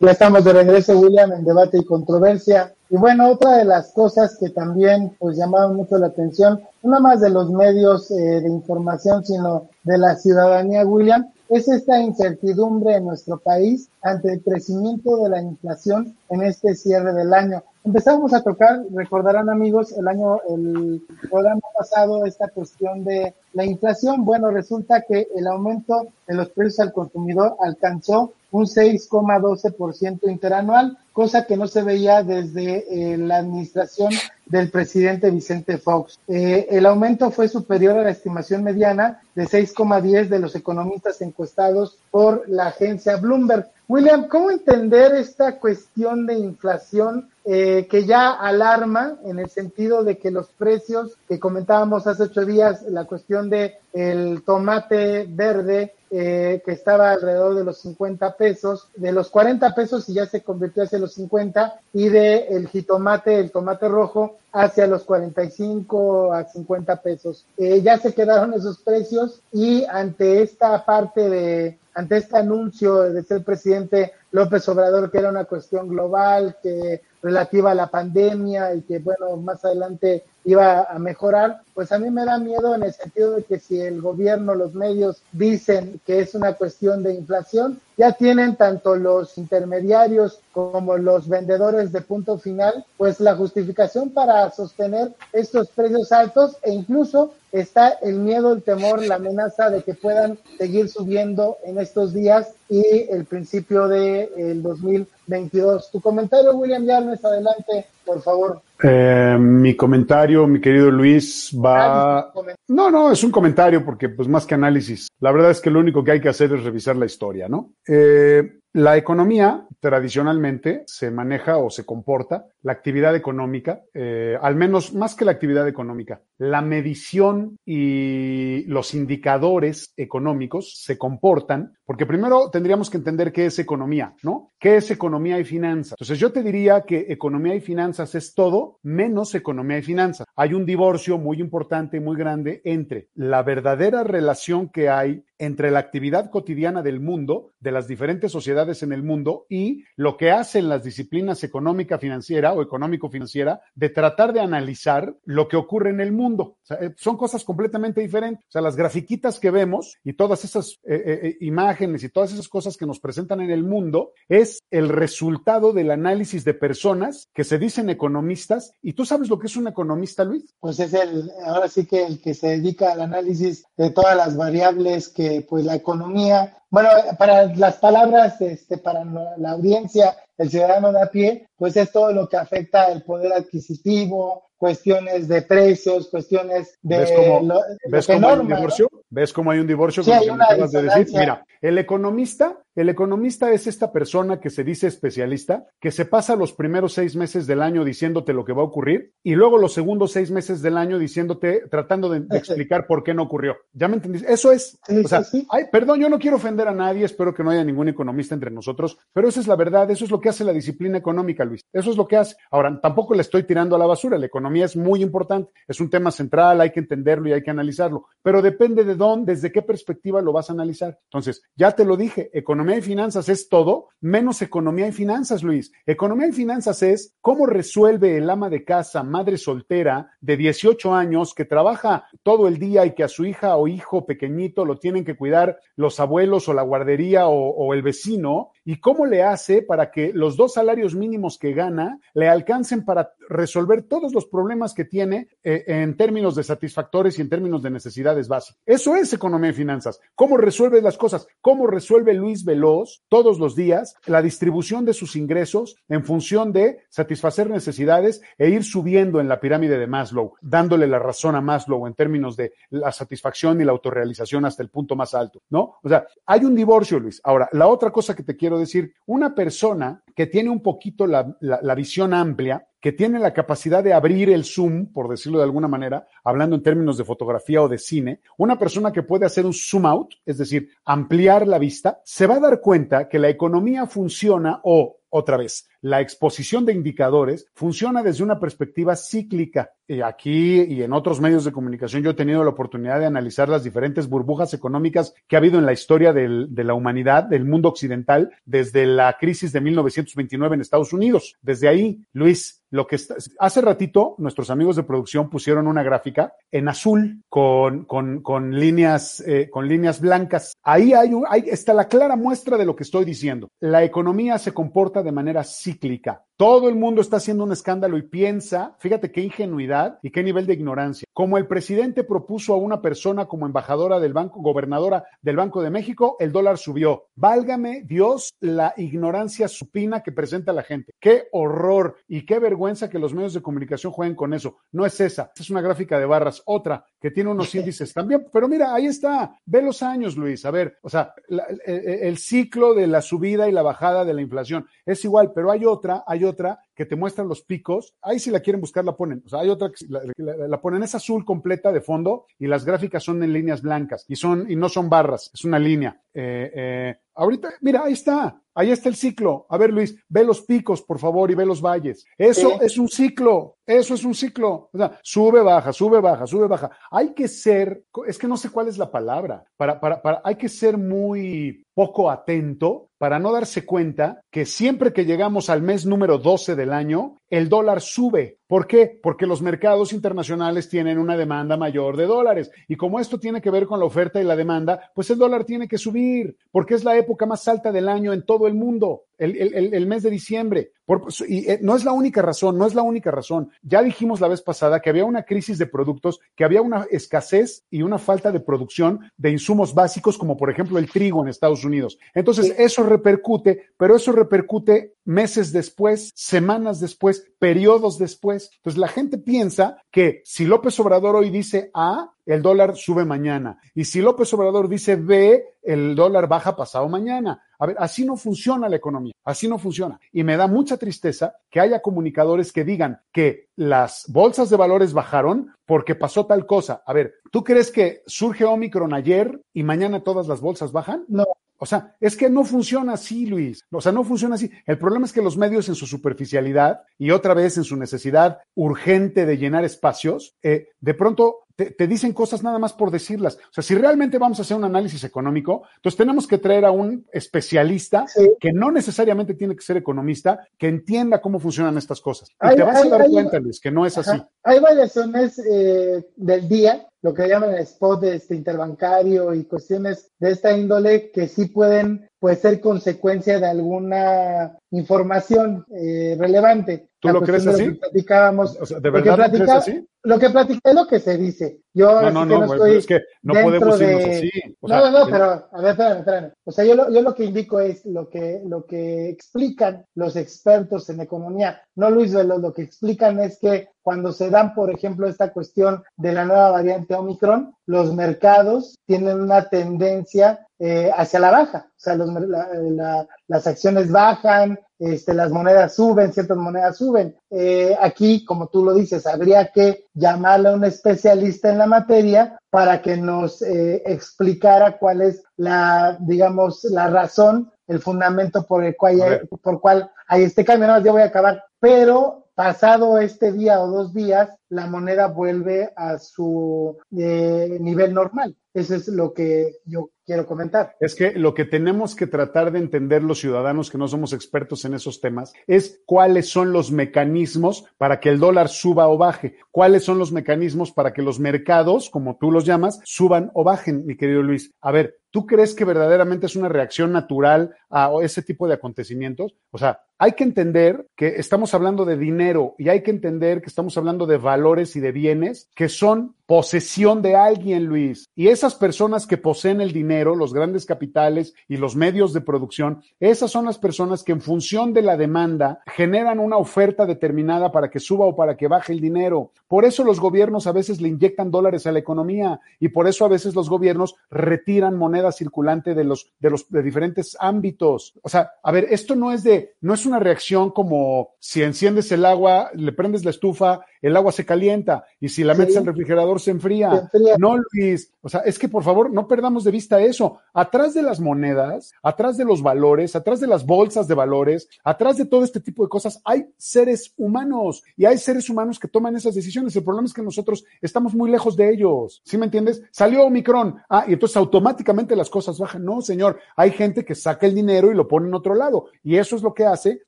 Ya estamos de regreso, William, en debate y controversia. Y bueno, otra de las cosas que también pues llamaron mucho la atención, no más de los medios eh, de información, sino de la ciudadanía, William, es esta incertidumbre en nuestro país ante el crecimiento de la inflación en este cierre del año. Empezamos a tocar, recordarán amigos, el año, el programa pasado, esta cuestión de la inflación. Bueno, resulta que el aumento de los precios al consumidor alcanzó un 6,12% interanual, cosa que no se veía desde eh, la administración del presidente Vicente Fox. Eh, el aumento fue superior a la estimación mediana de 6,10 de los economistas encuestados por la agencia Bloomberg. William, ¿cómo entender esta cuestión de inflación eh, que ya alarma en el sentido de que los precios que comentábamos hace ocho días, la cuestión de el tomate verde eh, que estaba alrededor de los 50 pesos, de los 40 pesos y ya se convirtió hacia los 50 y de el jitomate, el tomate rojo hacia los 45 a 50 pesos. Eh, ya se quedaron esos precios y ante esta parte de, ante este anuncio de ser presidente López Obrador, que era una cuestión global, que relativa a la pandemia y que, bueno, más adelante iba a mejorar, pues a mí me da miedo en el sentido de que si el gobierno, los medios dicen que es una cuestión de inflación, ya tienen tanto los intermediarios como los vendedores de punto final, pues la justificación para sostener estos precios altos e incluso está el miedo, el temor, la amenaza de que puedan seguir subiendo en estos días y el principio del de, 2022. Tu comentario, William Yarnes, adelante, por favor. Eh, mi comentario, mi querido Luis, va. No, no, es un comentario porque, pues, más que análisis. La verdad es que lo único que hay que hacer es revisar la historia, ¿no? Eh, la economía tradicionalmente se maneja o se comporta, la actividad económica, eh, al menos más que la actividad económica, la medición y los indicadores económicos se comportan, porque primero tendríamos que entender qué es economía, ¿no? ¿Qué es economía y finanzas? Entonces yo te diría que economía y finanzas es todo menos economía y finanzas. Hay un divorcio muy importante muy grande entre la verdadera relación que hay entre la actividad cotidiana del mundo, de las diferentes sociedades en el mundo, y lo que hacen las disciplinas económica financiera o económico-financiera de tratar de analizar lo que ocurre en el mundo. Eh, son cosas completamente diferentes. O sea, las grafiquitas que vemos y todas esas eh, eh, imágenes y todas esas cosas que nos presentan en el mundo es el resultado del análisis de personas que se dicen economistas. ¿Y tú sabes lo que es un economista, Luis? Pues es el, ahora sí que el que se dedica al análisis de todas las variables que pues la economía bueno, para las palabras, este, para la audiencia, el ciudadano de a pie, pues es todo lo que afecta el poder adquisitivo, cuestiones de precios, cuestiones de ¿Ves cómo, lo, ¿ves cómo hay un divorcio? ¿Ves cómo hay un divorcio? Sí, hay una de decir? Mira, el economista, el economista es esta persona que se dice especialista, que se pasa los primeros seis meses del año diciéndote lo que va a ocurrir y luego los segundos seis meses del año diciéndote, tratando de, de explicar por qué no ocurrió. ¿Ya me entendiste? Eso es. O sea. Ay, perdón, yo no quiero ofender a nadie, espero que no haya ningún economista entre nosotros, pero esa es la verdad, eso es lo que hace la disciplina económica, Luis. Eso es lo que hace. Ahora, tampoco le estoy tirando a la basura, la economía es muy importante, es un tema central, hay que entenderlo y hay que analizarlo, pero depende de dónde, desde qué perspectiva lo vas a analizar. Entonces, ya te lo dije, economía y finanzas es todo, menos economía y finanzas, Luis. Economía y finanzas es cómo resuelve el ama de casa, madre soltera de 18 años que trabaja todo el día y que a su hija o hijo pequeñito lo tienen que cuidar los abuelos o la guardería o, o, el vecino y cómo le hace para que los dos salarios mínimos que gana le alcancen para resolver todos los problemas que tiene eh, en términos de satisfactores y en términos de necesidades básicas. Eso es economía y finanzas. ¿Cómo resuelve las cosas? ¿Cómo resuelve Luis Veloz todos los días la distribución de sus ingresos en función de satisfacer necesidades e ir subiendo en la pirámide de Maslow, dándole la razón a Maslow en términos de la satisfacción y la autorrealización hasta el punto más alto, ¿no? O sea, hay un divorcio, Luis. Ahora, la otra cosa que te quiero decir, una persona que tiene un poquito la, la, la visión amplia, que tiene la capacidad de abrir el zoom, por decirlo de alguna manera, hablando en términos de fotografía o de cine, una persona que puede hacer un zoom out, es decir, ampliar la vista, se va a dar cuenta que la economía funciona o otra vez, la exposición de indicadores funciona desde una perspectiva cíclica. Y aquí y en otros medios de comunicación yo he tenido la oportunidad de analizar las diferentes burbujas económicas que ha habido en la historia de la humanidad, del mundo occidental, desde la crisis de 1929 en Estados Unidos. Desde ahí, Luis, lo que está, hace ratito nuestros amigos de producción pusieron una gráfica en azul eh, con líneas blancas. Ahí hay, un, ahí está la clara muestra de lo que estoy diciendo. La economía se comporta de manera cíclica. Todo el mundo está haciendo un escándalo y piensa, fíjate qué ingenuidad y qué nivel de ignorancia. Como el presidente propuso a una persona como embajadora del banco, gobernadora del Banco de México, el dólar subió. Válgame Dios la ignorancia supina que presenta la gente. Qué horror y qué vergüenza vergüenza que los medios de comunicación jueguen con eso. No es esa, es una gráfica de barras, otra que tiene unos índices también. Pero mira, ahí está, ve los años, Luis. A ver, o sea, la, el, el ciclo de la subida y la bajada de la inflación es igual, pero hay otra, hay otra que te muestran los picos. Ahí si la quieren buscar la ponen. O sea, hay otra que la, la, la, ponen, es azul completa de fondo y las gráficas son en líneas blancas y son y no son barras, es una línea. Eh, eh, ahorita, mira, ahí está. Ahí está el ciclo. A ver, Luis, ve los picos, por favor, y ve los valles. Eso sí. es un ciclo. Eso es un ciclo. O sea, sube, baja, sube, baja, sube, baja. Hay que ser, es que no sé cuál es la palabra. Para, para, para, hay que ser muy poco atento para no darse cuenta que siempre que llegamos al mes número 12 del año, el dólar sube. ¿Por qué? Porque los mercados internacionales tienen una demanda mayor de dólares. Y como esto tiene que ver con la oferta y la demanda, pues el dólar tiene que subir, porque es la época más alta del año en todo el mundo, el, el, el mes de diciembre. Por, y eh, no es la única razón, no es la única razón. Ya dijimos la vez pasada que había una crisis de productos, que había una escasez y una falta de producción de insumos básicos, como por ejemplo el trigo en Estados Unidos. Entonces, sí. eso repercute, pero eso repercute meses después, semanas después, periodos después. Entonces, la gente piensa que si López Obrador hoy dice A, el dólar sube mañana. Y si López Obrador dice B, el dólar baja pasado mañana. A ver, así no funciona la economía, así no funciona. Y me da mucha tristeza que haya comunicadores que digan que las bolsas de valores bajaron porque pasó tal cosa. A ver, ¿tú crees que surge Omicron ayer y mañana todas las bolsas bajan? No. O sea, es que no funciona así, Luis. O sea, no funciona así. El problema es que los medios en su superficialidad y otra vez en su necesidad urgente de llenar espacios, eh, de pronto te, te, dicen cosas nada más por decirlas. O sea, si realmente vamos a hacer un análisis económico, entonces tenemos que traer a un especialista sí. que no necesariamente tiene que ser economista, que entienda cómo funcionan estas cosas. Y hay, te vas hay, a dar hay, cuenta, Luis, que no es así. Hay variaciones eh, del día, lo que llaman spot de este interbancario y cuestiones de esta índole que sí pueden pues, ser consecuencia de alguna información eh, relevante. ¿Tú lo crees así? Lo platicábamos. O sea, ¿De verdad lo crees así? Lo que platicé es lo que se dice. Yo no, no, no, no estoy es que no podemos irnos de... así. O sea, no, no, no, pero a ver, espérame, espérame. O sea, yo lo, yo lo que indico es lo que, lo que explican los expertos en economía, no Luis Veloz, lo que explican es que cuando se dan, por ejemplo, esta cuestión de la nueva variante Omicron, los mercados tienen una tendencia eh, hacia la baja. O sea, los, la, la, las acciones bajan, este, las monedas suben, ciertas monedas suben. Eh, aquí, como tú lo dices, habría que llamarle a un especialista en la materia para que nos eh, explicara cuál es la, digamos, la razón, el fundamento por el cual hay, por cual hay este cambio. No, ya voy a acabar. Pero pasado este día o dos días, la moneda vuelve a su eh, nivel normal. Eso es lo que yo quiero comentar. Es que lo que tenemos que tratar de entender los ciudadanos que no somos expertos en esos temas es cuáles son los mecanismos para que el dólar suba o baje, cuáles son los mecanismos para que los mercados, como tú los llamas, suban o bajen, mi querido Luis. A ver, ¿tú crees que verdaderamente es una reacción natural a ese tipo de acontecimientos? O sea, hay que entender que estamos hablando de dinero y hay que entender que estamos hablando de valores y de bienes que son posesión de alguien, Luis. Y esas personas que poseen el dinero, los grandes capitales y los medios de producción, esas son las personas que en función de la demanda generan una oferta determinada para que suba o para que baje el dinero. Por eso los gobiernos a veces le inyectan dólares a la economía y por eso a veces los gobiernos retiran circulante de los de los de diferentes ámbitos. O sea, a ver, esto no es de no es una reacción como si enciendes el agua, le prendes la estufa, el agua se calienta y si la metes sí. al refrigerador se enfría. se enfría. No, Luis. O sea, es que por favor no perdamos de vista eso. Atrás de las monedas, atrás de los valores, atrás de las bolsas de valores, atrás de todo este tipo de cosas, hay seres humanos y hay seres humanos que toman esas decisiones. El problema es que nosotros estamos muy lejos de ellos. ¿Sí me entiendes? Salió Omicron. Ah, y entonces automáticamente las cosas bajan. No, señor. Hay gente que saca el dinero y lo pone en otro lado. Y eso es lo que hace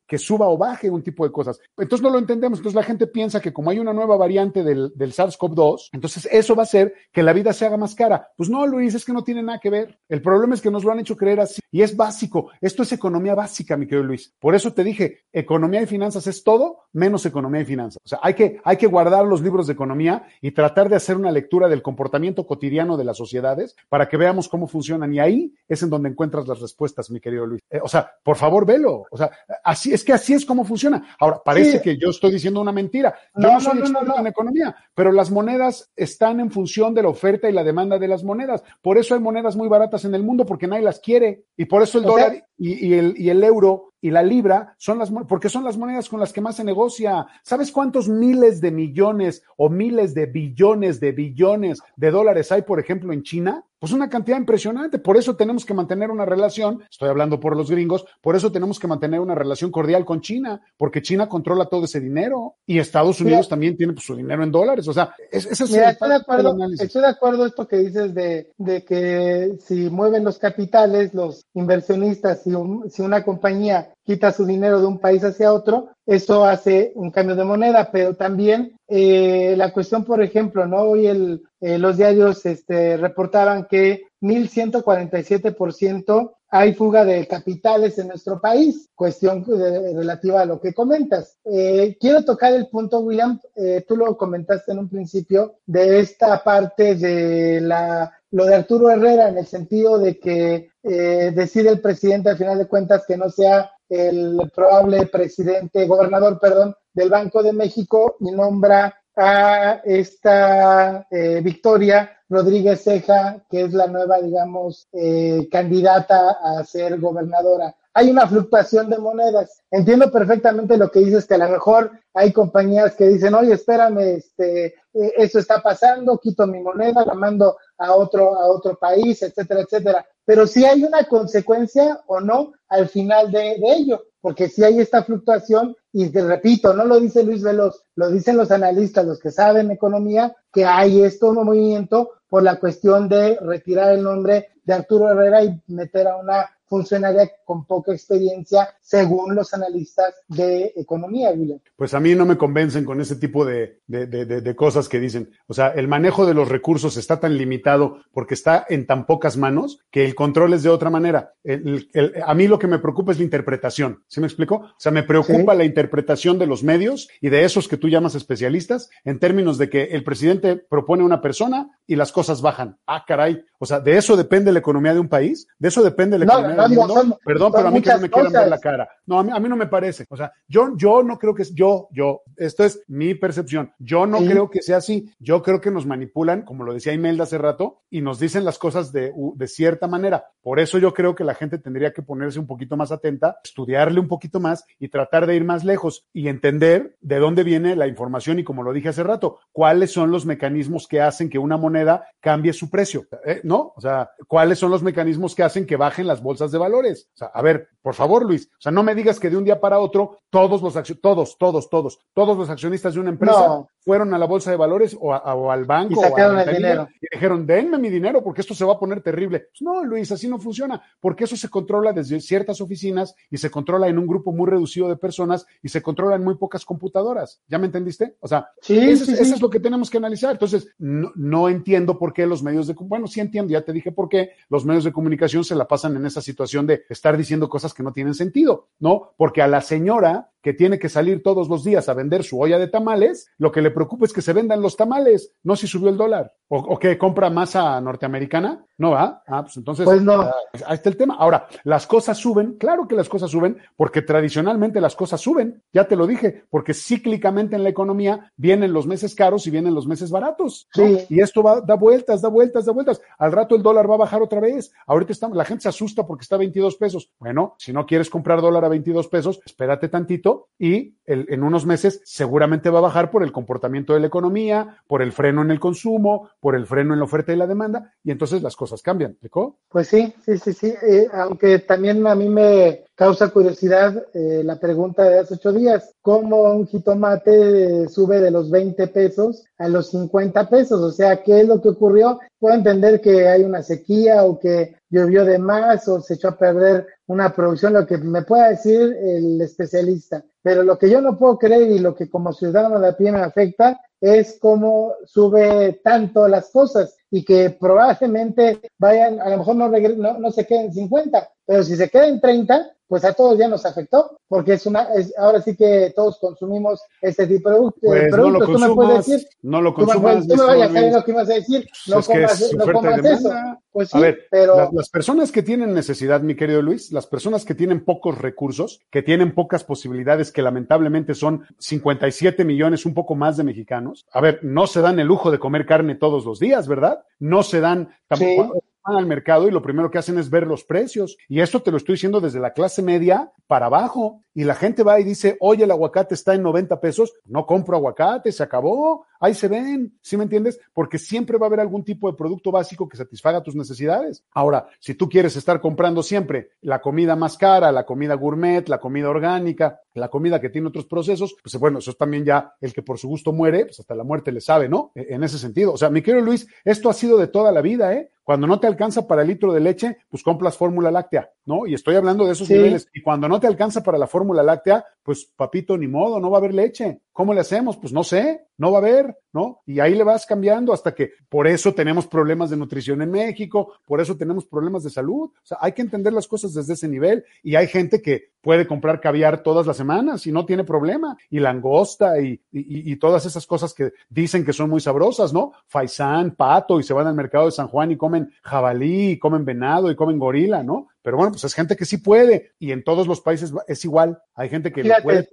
que suba o baje un tipo de cosas. Entonces no lo entendemos. Entonces la gente piensa que como hay una nueva variante del, del SARS-CoV-2, entonces eso va a hacer que la vida se haga más cara. Pues no, Luis, es que no tiene nada que ver. El problema es que nos lo han hecho creer así. Y es básico. Esto es economía básica, mi querido Luis. Por eso te dije, economía y finanzas es todo menos economía y finanzas. O sea, hay que, hay que guardar los libros de economía y tratar de hacer una lectura del comportamiento cotidiano de las sociedades para que veamos cómo funcionan. Y ahí es en donde encuentras las respuestas, mi querido Luis. Eh, o sea, por favor, velo. O sea, así es que así es como funciona. Ahora, parece que yo estoy diciendo una mentira. Yo no, soy experto en economía, pero las monedas están en función de la oferta y la demanda de las monedas. Por eso hay monedas muy baratas en el mundo porque nadie las quiere. Y por eso el dólar y, el, y el euro y la libra son las porque son las monedas con las que más se negocia. ¿Sabes cuántos miles de millones o miles de billones de billones de dólares hay, por ejemplo, en China? Pues una cantidad impresionante. Por eso tenemos que mantener una relación, estoy hablando por los gringos, por eso tenemos que mantener una relación cordial con China, porque China controla todo ese dinero y Estados Unidos también tiene pues, su dinero en dólares. O sea, ese es Mira, estoy, de acuerdo, estoy de acuerdo esto que dices de, de que si mueven los capitales, los inversionistas, si, si una compañía quita su dinero de un país hacia otro, eso hace un cambio de moneda, pero también eh, la cuestión, por ejemplo, ¿no? Hoy el, eh, los diarios este, reportaban que 1.147% hay fuga de capitales en nuestro país, cuestión relativa a lo que comentas. Eh, quiero tocar el punto, William, eh, tú lo comentaste en un principio, de esta parte de la lo de Arturo Herrera en el sentido de que eh, decide el presidente al final de cuentas que no sea el probable presidente, gobernador, perdón, del Banco de México y nombra a esta eh, Victoria Rodríguez Ceja, que es la nueva, digamos, eh, candidata a ser gobernadora. Hay una fluctuación de monedas. Entiendo perfectamente lo que dices, que a lo mejor hay compañías que dicen, oye, espérame, este, eh, eso está pasando, quito mi moneda, la mando a otro, a otro país, etcétera, etcétera. Pero si hay una consecuencia o no al final de, ello, porque si hay esta fluctuación, y te repito, no lo dice Luis Veloz, lo dicen los analistas, los que saben economía, que hay esto movimiento por la cuestión de retirar el nombre de Arturo Herrera y meter a una funcionaria con poca experiencia, según los analistas de economía, William. Pues a mí no me convencen con ese tipo de, de, de, de, cosas que dicen. O sea, el manejo de los recursos está tan limitado porque está en tan pocas manos que el control es de otra manera. El, el, a mí lo que me preocupa es la interpretación. ¿Sí me explico? O sea, me preocupa ¿Sí? la interpretación de los medios y de esos que tú llamas especialistas en términos de que el presidente propone una persona y las cosas bajan. Ah, caray. O sea, ¿de eso depende la economía de un país? ¿De eso depende la no, economía no, del mundo? Son, Perdón, pero a mí que no me quieran ver la cara. No, a mí, a mí, no me parece. O sea, yo, yo no creo que es yo, yo, esto es mi percepción. Yo no sí. creo que sea así. Yo creo que nos manipulan, como lo decía Imelda hace rato, y nos dicen las cosas de, de cierta manera. Por eso yo creo que la gente tendría que ponerse un poquito más atenta, estudiarle un poquito más y tratar de ir más lejos y entender de dónde viene la información y como lo dije hace rato, cuáles son los mecanismos que hacen que una moneda cambie su precio, ¿eh? ¿no? O sea, cuáles son los mecanismos que hacen que bajen las bolsas de valores. O sea, a ver, por favor, Luis, o sea, no me digas que de un día para otro todos los todos, todos, todos, todos los accionistas de una empresa no. fueron a la bolsa de valores o, a, o al banco y sacaron o el dinero y dijeron, denme mi dinero porque esto se va a poner terrible. Pues no, Luis, así no funciona, porque eso se controla desde ciertas oficinas y se controla en un grupo muy reducido de personas y se controla en muy pocas computadoras. ¿Ya me entendiste? O sea, sí, eso, sí, es, sí. eso es lo que tenemos que analizar. Entonces, no, no entiendo por qué los medios de bueno, sí entiendo, ya te dije por qué los medios de comunicación se la pasan en esa situación de estar diciendo cosas que no tienen sentido, ¿no? Porque a la señora que tiene que salir todos los días a vender su olla de tamales, lo que le preocupa es que se vendan los tamales, no si subió el dólar. O, o que compra masa norteamericana, ¿no va? Ah, pues entonces, pues no. ah, ahí está el tema. Ahora, las cosas suben, claro que las cosas suben, porque tradicionalmente las cosas suben, ya te lo dije, porque cíclicamente en la economía vienen los meses caros y vienen los meses baratos. ¿no? Sí. Y esto va, da vueltas, da vueltas, da vueltas. Al rato el dólar va a bajar otra vez. Ahorita está, la gente se asusta porque está a 22 pesos. Bueno, si no quieres comprar dólar a 22 pesos, espérate tantito y en unos meses seguramente va a bajar por el comportamiento de la economía, por el freno en el consumo, por el freno en la oferta y la demanda, y entonces las cosas cambian. ¿Explicó? Pues sí, sí, sí, sí. Eh, aunque también a mí me causa curiosidad eh, la pregunta de hace ocho días, ¿cómo un jitomate sube de los 20 pesos a los 50 pesos? O sea, ¿qué es lo que ocurrió? Puedo entender que hay una sequía o que llovió de más o se echó a perder una producción, lo que me pueda decir el especialista. Pero lo que yo no puedo creer y lo que como ciudadano de pie me afecta es cómo sube tanto las cosas y que probablemente vayan, a lo mejor no, no, no se queden 50, pero si se queden 30, pues a todos ya nos afectó, porque es una, es, ahora sí que todos consumimos este tipo de pues productos. No lo consumas, tú me puedes decir, no lo consumas. Tú me, vayas a lo que ibas a decir, no comas, no comas eso. Pues sí, a ver, pero... Las, las, personas que tienen necesidad, mi querido Luis, las personas que tienen pocos recursos, que tienen pocas posibilidades, que lamentablemente son 57 millones, un poco más de mexicanos, a ver, no se dan el lujo de comer carne todos los días, ¿verdad? No se dan tampoco, sí al mercado y lo primero que hacen es ver los precios. Y esto te lo estoy diciendo desde la clase media para abajo. Y la gente va y dice, oye, el aguacate está en 90 pesos, no compro aguacate, se acabó, ahí se ven, ¿sí me entiendes? Porque siempre va a haber algún tipo de producto básico que satisfaga tus necesidades. Ahora, si tú quieres estar comprando siempre la comida más cara, la comida gourmet, la comida orgánica, la comida que tiene otros procesos, pues bueno, eso es también ya el que por su gusto muere, pues hasta la muerte le sabe, ¿no? E, en ese sentido. O sea, mi querido Luis, esto ha sido de toda la vida, ¿eh? Cuando no te alcanza para el litro de leche, pues compras fórmula láctea, ¿no? Y estoy hablando de esos sí. niveles. Y cuando no te alcanza para la fórmula láctea, pues papito, ni modo, no va a haber leche. ¿Cómo le hacemos? Pues no sé, no va a haber, ¿no? Y ahí le vas cambiando hasta que por eso tenemos problemas de nutrición en México, por eso tenemos problemas de salud. O sea, hay que entender las cosas desde ese nivel y hay gente que puede comprar caviar todas las semanas y no tiene problema. Y langosta y, y, y todas esas cosas que dicen que son muy sabrosas, ¿no? Faisán, pato y se van al mercado de San Juan y comen jabalí, y comen venado y comen gorila, ¿no? Pero bueno, pues es gente que sí puede y en todos los países es igual. Hay gente que Fíjate, puede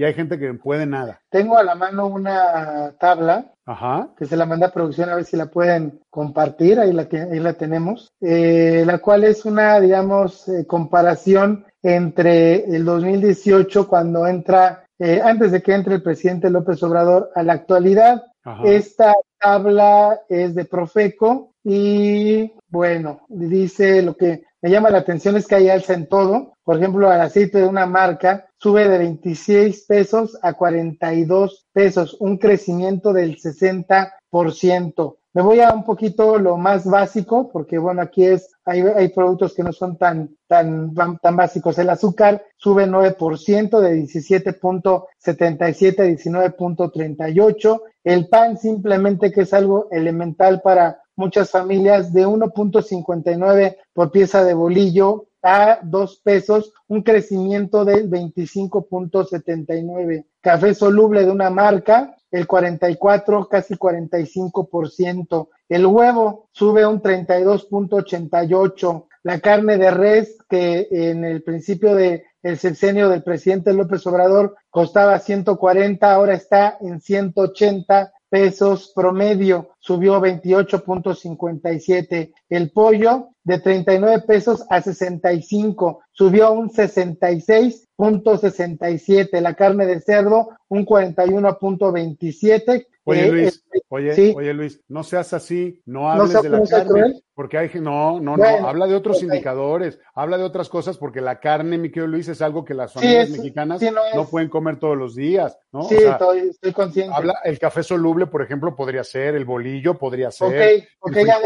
y hay gente que puede nada. Tengo a la mano una tabla Ajá. que se la manda a producción a ver si la pueden compartir, ahí la, ahí la tenemos, eh, la cual es una, digamos, eh, comparación entre el 2018 cuando entra, eh, antes de que entre el presidente López Obrador a la actualidad. Ajá. Esta tabla es de Profeco y bueno, dice lo que me llama la atención es que hay alza en todo. Por ejemplo, el aceite de una marca sube de 26 pesos a 42 pesos, un crecimiento del 60%. Me voy a un poquito lo más básico, porque bueno, aquí es, hay, hay productos que no son tan, tan, tan básicos. El azúcar sube 9% de 17.77 a 19.38. El pan simplemente que es algo elemental para muchas familias de 1.59 por pieza de bolillo a 2 pesos, un crecimiento del 25.79. Café soluble de una marca, el 44, casi 45%. El huevo sube un 32.88. La carne de res, que en el principio de sexenio del presidente López Obrador costaba 140, ahora está en 180 pesos promedio, subió 28.57. El pollo de 39 pesos a 65, subió un 66.67. La carne de cerdo un 41.27. Oye Eh, Luis, eh, oye, sí. oye Luis, no seas así, no hables de la carne, cruel. porque hay no, no, Bueno, no, habla de otros indicadores, habla de otras cosas, porque la carne, mi querido Luis, es algo que las Sí, familias es- mexicanas sí, no pueden comer todos los días, ¿no? Sí, O sea, estoy, estoy consciente. habla, el café soluble, por ejemplo, podría ser, el bolillo podría ser, ok, ok, ya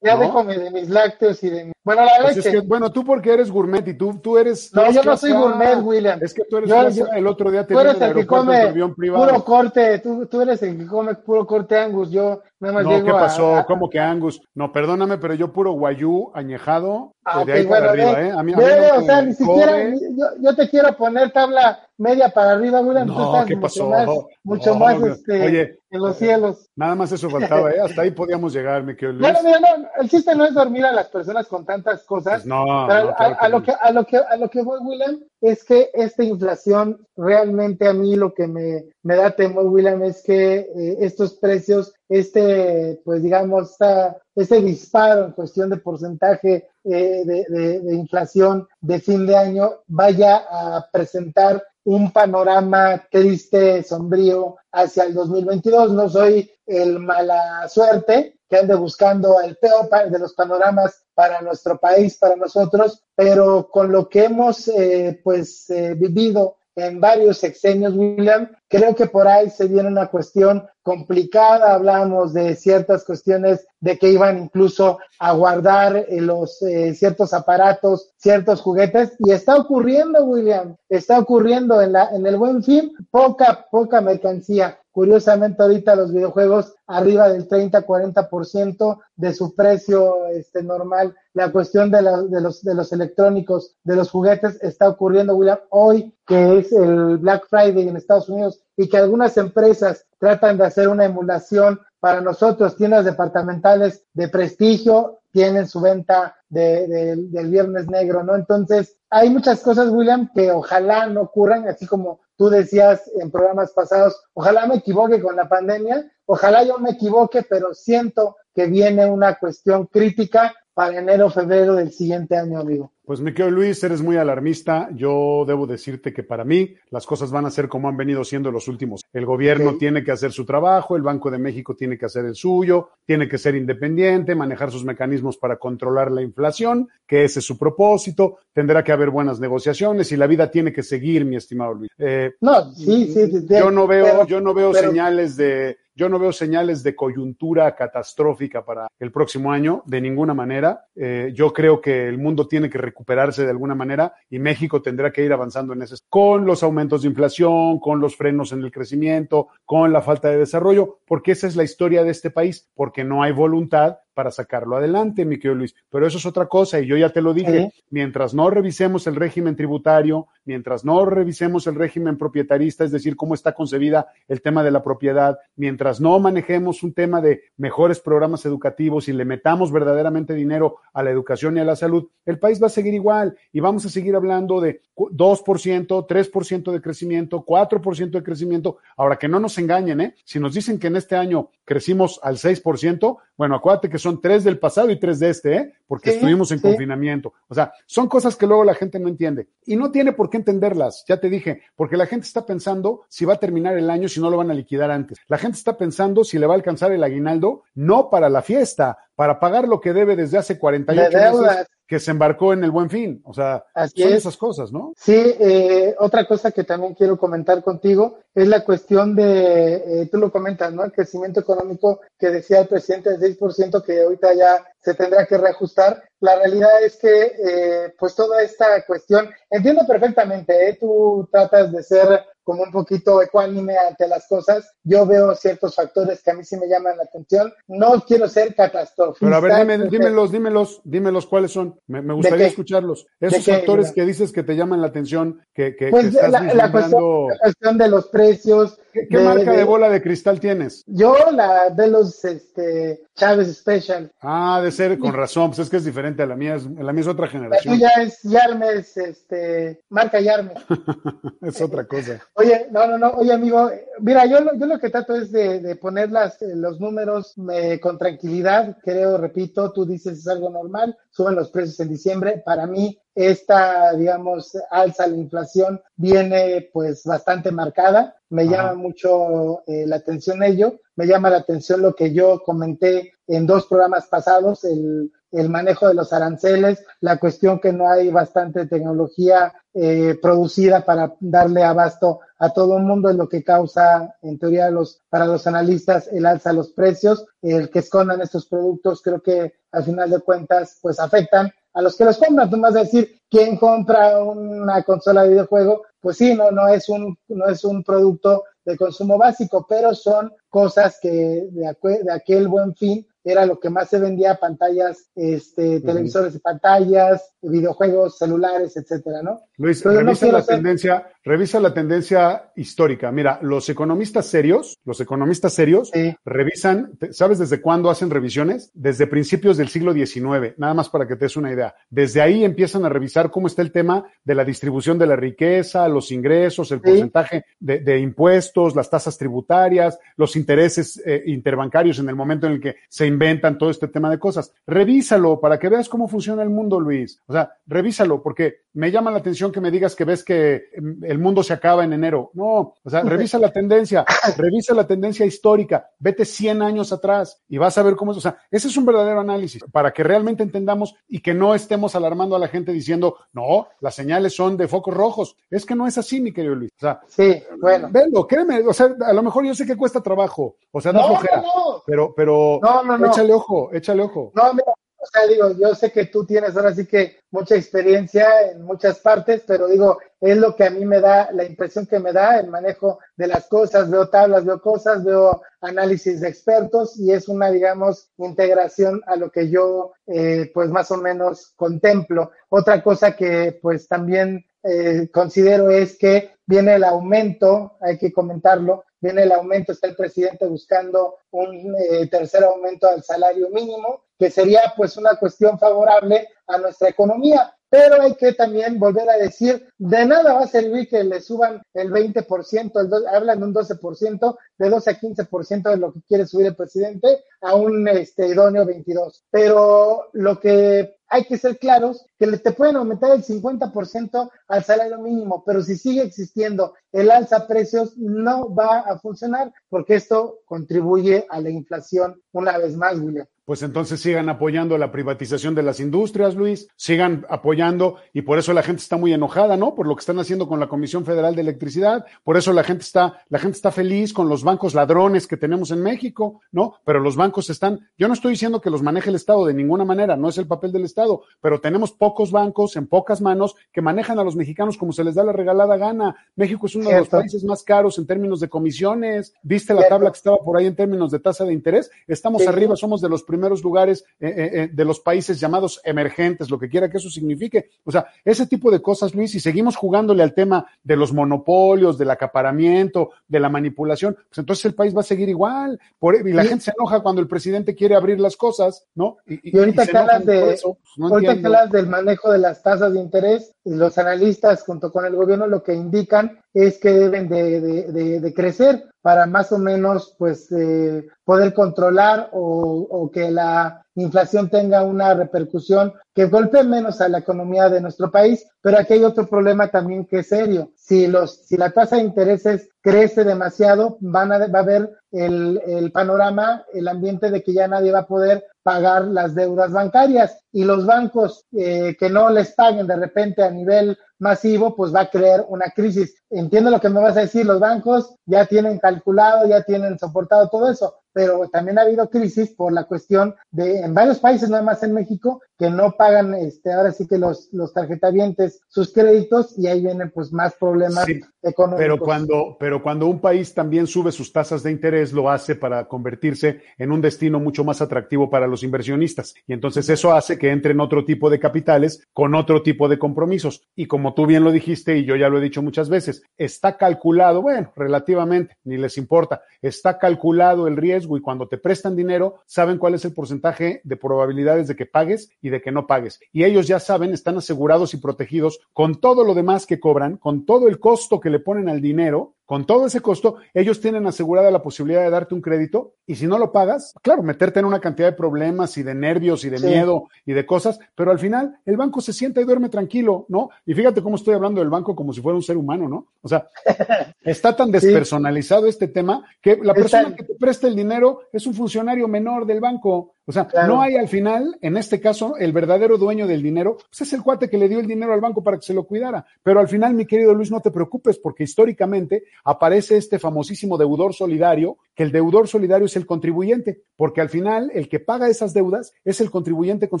ya ¿no? dejo de mis lácteos y de mi... Bueno, la Pues leche. es que, bueno, tú porque eres gourmet y tú, tú eres. tú No, yo no soy A. gourmet, William. Es que tú eres Yo- clase yo- A. El otro día te Tú eres el que come puro corte, tú, tú eres el que come puro corte Angus, yo nada más No, llego ¿qué a- pasó? a- ¿Cómo que Angus? No, perdóname, pero yo puro guayú añejado Ah, eh, de ok, ahí para bueno, arriba, ve, ¿eh? A mí, a ve, mí no o sea, ni siquiera, yo, yo te quiero poner tabla media para arriba, William, tú No, estás ¿qué mucho pasó? más, mucho No, más no. este, Oye, en los cielos. Nada más eso faltaba, ¿eh? Hasta ahí podíamos llegar, mi querido Luis. Bueno, mira, no, el chiste no es dormir a las personas con tantas cosas. Pues no, a, claro a lo que, a lo que a lo que voy, William, es que esta inflación realmente a mí lo que me, me da temor, William, es que eh, estos precios, este, pues digamos, esta, este disparo en cuestión de porcentaje eh, de, de- de inflación de fin de año vaya a presentar un panorama triste, sombrío hacia el 2022. No soy el mala suerte que ande buscando el peor de los panoramas para nuestro país, para nosotros, pero con lo que hemos eh, pues eh, vivido en varios sexenios, William, creo que por ahí se viene una cuestión complicada. Hablábamos de ciertas cuestiones de que iban incluso a guardar eh, los eh, ciertos aparatos, ciertos juguetes, y está ocurriendo, William, está ocurriendo en la en el buen fin, poca poca mercancía. Curiosamente ahorita los videojuegos arriba del 30-40% de su precio este, normal. La cuestión de, la, de, los, de los electrónicos, de los juguetes está ocurriendo, William, hoy que es el Black Friday en Estados Unidos y que algunas empresas tratan de hacer una emulación para nosotros, tiendas departamentales de prestigio, tienen su venta de, de, del Viernes Negro, ¿no? Entonces, hay muchas cosas, William, que ojalá no ocurran, así como tú decías en programas pasados, ojalá me equivoque con la pandemia, ojalá yo me equivoque, pero siento que viene una cuestión crítica para enero, febrero del siguiente año, amigo. Pues mi querido Luis, eres muy alarmista. Yo debo decirte que para mí las cosas van a ser como han venido siendo los últimos. El gobierno tiene que hacer su trabajo, el Banco de México tiene que hacer el suyo, tiene que ser independiente, manejar sus mecanismos para controlar la inflación, que ese es su propósito. Tendrá que haber buenas negociaciones y la vida tiene que seguir, mi estimado Luis. Eh, no, sí, sí. sí yo no veo, pero, yo no veo pero, señales de yo no veo señales de coyuntura catastrófica para el próximo año, de ninguna manera. Eh, yo creo que el mundo tiene que recuperarse de alguna manera y México tendrá que ir avanzando en ese, con los aumentos de inflación, con los frenos en el crecimiento, con la falta de desarrollo, porque esa es la historia de este país, porque no hay voluntad para sacarlo adelante, mi querido Luis. Pero eso es otra cosa y yo ya te lo dije, ¿Sí? mientras no revisemos el régimen tributario, mientras no revisemos el régimen proprietarista, es decir, cómo está concebida el tema de la propiedad, mientras no manejemos un tema de mejores programas educativos y le metamos verdaderamente dinero a la educación y a la salud, el país va a seguir igual y vamos a seguir hablando de 2%, 3% de crecimiento, 4% de crecimiento. Ahora que no nos engañen, ¿eh? Si nos dicen que en este año crecimos al 6%, bueno, acuérdate que son tres del pasado y tres de este, ¿eh? Porque sí, estuvimos en sí. confinamiento. O sea, son cosas que luego la gente no entiende. Y no tiene por qué entenderlas, ya te dije, porque la gente está pensando si va a terminar el año, si no lo van a liquidar antes. La gente está pensando si le va a alcanzar el aguinaldo, no para la fiesta, para pagar lo que debe desde hace 48 meses que se embarcó en el buen fin. O sea, Así son es. esas cosas, ¿no? Sí, eh, otra cosa que también quiero comentar contigo es la cuestión de, eh, tú lo comentas, ¿no? El crecimiento económico que decía el presidente del 6%, que ahorita ya se tendrá que reajustar. La realidad es que, eh, pues toda esta cuestión, entiendo perfectamente, ¿eh? tú tratas de ser como un poquito ecuánime ante las cosas. Yo veo ciertos factores que a mí sí me llaman la atención. No quiero ser catastrófico. Pero a ver, dime, dímelos, dímelos, dímelos cuáles son. Me, me gustaría escucharlos. Esos factores que dices que te llaman la atención, que, que, pues que estás la, la, cuestión, la, cuestión, de los precios. ¿Qué, qué de, marca de, de, bola de cristal tienes? Yo la de los este, Chávez Special. Ah, de ser, con razón, pues es que es diferente a la mía, es, la mía es otra generación. La tuya es Yarmes, este, marca Yarmes. es otra cosa. Oye, no, no, no, oye amigo, mira, yo, yo lo que trato es de, de poner las, los números eh, con tranquilidad, creo, repito, tú dices es algo normal, suben los precios en diciembre, para mí esta, digamos, alza la inflación viene pues bastante marcada, me Ajá. llama mucho eh, la atención ello, me llama la atención lo que yo comenté en dos programas pasados, el, el manejo de los aranceles, la cuestión que no hay bastante tecnología eh, producida para darle abasto a todo el mundo es lo que causa, en teoría, los, para los analistas el alza de los precios, el que escondan estos productos, creo que al final de cuentas, pues afectan a los que los compran. Tú vas a decir, ¿quién compra una consola de videojuego? Pues sí, no, no es un, no es un producto de consumo básico, pero son cosas que de, de aquel buen fin era lo que más se vendía, pantallas, este, televisores uh -huh. de pantallas, videojuegos, celulares, etcétera, ¿no? Luis, Entonces, revisa no la ser... tendencia, revisa la tendencia histórica. Mira, los economistas serios, los economistas serios, sí. revisan, ¿sabes desde cuándo hacen revisiones? Desde principios del siglo XIX, nada más para que te des una idea. Desde ahí empiezan a revisar cómo está el tema de la distribución de la riqueza, los ingresos, el sí. porcentaje de, de, impuestos, las tasas tributarias, los intereses eh, interbancarios en el momento en el que se inventan todo este tema de cosas. Revísalo para que veas cómo funciona el mundo, Luis. O sea, revísalo porque me llama la atención que me digas que ves que mm, el mundo se acaba en enero. No, o sea, revisa la tendencia, revisa la tendencia histórica, vete 100 años atrás y vas a ver cómo es. O sea, ese es un verdadero análisis para que realmente entendamos y que no estemos alarmando a la gente diciendo, no, las señales son de focos rojos. Es que no es así, mi querido Luis. O sea, sí, bueno. Velo, créeme, o sea, a lo mejor yo sé que cuesta trabajo, o sea, no, no flojera, no, no. pero, pero no, no, no. Échale ojo, échale ojo. No, mira, o sea, digo, yo sé que tú tienes ahora sí que mucha experiencia en muchas partes, pero digo, es lo que a mí me da, la impresión que me da el manejo de las cosas, veo tablas, veo cosas, veo análisis de expertos y es una, digamos, integración a lo que yo, eh, pues más o menos contemplo. Otra cosa que pues también eh, considero es que viene el aumento, hay que comentarlo, viene el aumento, está el presidente buscando un eh, tercer aumento al salario mínimo, que sería pues una cuestión favorable a nuestra economía. Pero hay que también volver a decir, de nada va a servir que le suban el 20%, el do, hablan de un 12%, de 12 a 15% de lo que quiere subir el presidente a un este, idóneo 22. Pero lo que hay que ser claros que te pueden aumentar el 50% al salario mínimo, pero si sigue existiendo el alza precios, no va a funcionar porque esto contribuye a la inflación una vez más, William pues entonces sigan apoyando la privatización de las industrias, Luis, sigan apoyando y por eso la gente está muy enojada, ¿no? Por lo que están haciendo con la Comisión Federal de Electricidad, por eso la gente está, la gente está feliz con los bancos ladrones que tenemos en México, ¿no? Pero los bancos están, yo no estoy diciendo que los maneje el Estado de ninguna manera, no es el papel del Estado, pero tenemos pocos bancos en pocas manos que manejan a los mexicanos como se les da la regalada gana. México es uno de los países más caros en términos de comisiones. ¿Viste la tabla que estaba por ahí en términos de tasa de interés? Estamos sí. arriba, somos de los primeros lugares eh, eh, de los países llamados emergentes, lo que quiera que eso signifique. O sea, ese tipo de cosas, Luis, y seguimos jugándole al tema de los monopolios, del acaparamiento, de la manipulación, pues entonces el país va a seguir igual. Por, y la gente se enoja cuando el presidente quiere abrir las cosas, ¿no? Y, y ahorita que hablas de, eso, pues no ahorita que hablas del manejo de las tasas de interés, los analistas junto con el gobierno lo que indican es que deben de, de, de, de crecer para más o menos pues eh, poder controlar o, o, que la inflación tenga una repercusión que golpee menos a la economía de nuestro país, pero aquí hay otro problema también que es serio. Si los, si la tasa de intereses crece demasiado, van a, va a haber el, el panorama, el ambiente de que ya nadie va a poder pagar las deudas bancarias y los bancos eh, que no les paguen de repente a nivel masivo, pues va a crear una crisis. Entiendo lo que me vas a decir, los bancos ya tienen calculado, ya tienen soportado todo eso, pero también ha habido crisis por la cuestión de, en varios países, nada más en México, que no pagan, este, ahora sí que los, los tarjetavientes sus créditos y ahí vienen pues más problemas sí, económicos. Pero cuando, pero cuando un país también sube sus tasas de interés, lo hace para convertirse en un destino mucho más atractivo para los inversionistas. Y entonces eso hace que entren otro tipo de capitales con otro tipo de compromisos. Y como tú bien lo dijiste, y yo ya lo he dicho muchas veces, está calculado, bueno, relativamente, ni les importa, está calculado el riesgo y cuando te prestan dinero, saben cuál es el porcentaje de probabilidades de que pagues y de que no pagues. Y ellos ya saben, están asegurados y protegidos con todo lo demás que cobran, con todo el costo que le ponen al dinero, con todo ese costo, ellos tienen asegurada la posibilidad de darte un crédito y si no lo pagas, claro, meterte en una cantidad de problemas y de nervios y de sí. miedo y de cosas, pero al final el banco se sienta y duerme tranquilo, ¿no? Y fíjate cómo estoy hablando del banco como si fuera un ser humano, ¿no? O sea, está tan despersonalizado sí. este tema que la persona que te presta el dinero es un funcionario menor del banco. O sea, claro. no hay al final, en este caso, el verdadero dueño del dinero, pues es el cuate que le dio el dinero al banco para que se lo cuidara. Pero al final, mi querido Luis, no te preocupes, porque históricamente aparece este famosísimo deudor solidario, que el deudor solidario es el contribuyente, porque al final el que paga esas deudas es el contribuyente con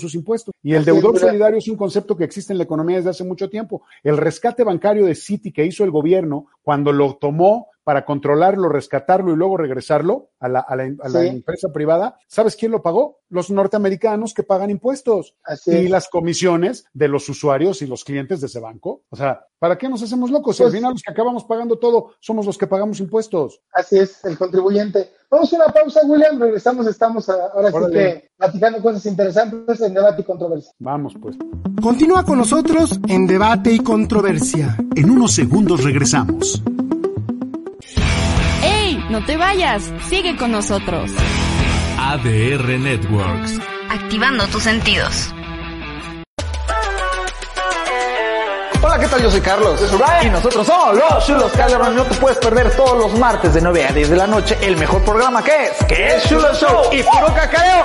sus impuestos. Y el deudor solidario es un concepto que existe en la economía desde hace mucho tiempo. El rescate bancario de Citi que hizo el gobierno cuando lo tomó para controlarlo, rescatarlo y luego regresarlo a la, a la, a la sí. empresa privada, ¿sabes quién lo pagó? Los norteamericanos que pagan impuestos Así y es. las comisiones de los usuarios y los clientes de ese banco. O sea, ¿para qué nos hacemos locos? Pues, al final los que acabamos pagando todo somos los que pagamos impuestos. Así es, el contribuyente. Vamos a una pausa, William, regresamos, estamos a, ahora Órale. sí que platicando cosas interesantes en debate y controversia. Vamos pues. Continúa con nosotros en debate y controversia. En unos segundos regresamos. No te vayas, sigue con nosotros. ADR Networks. Activando tus sentidos. Hola, ¿qué tal? Yo soy Carlos. Yo soy Ryan. Y nosotros somos los Chulos Calderón. No te puedes perder todos los martes de 9 a 10 de la noche el mejor programa que es, que es Chulo Show y puro cacareo.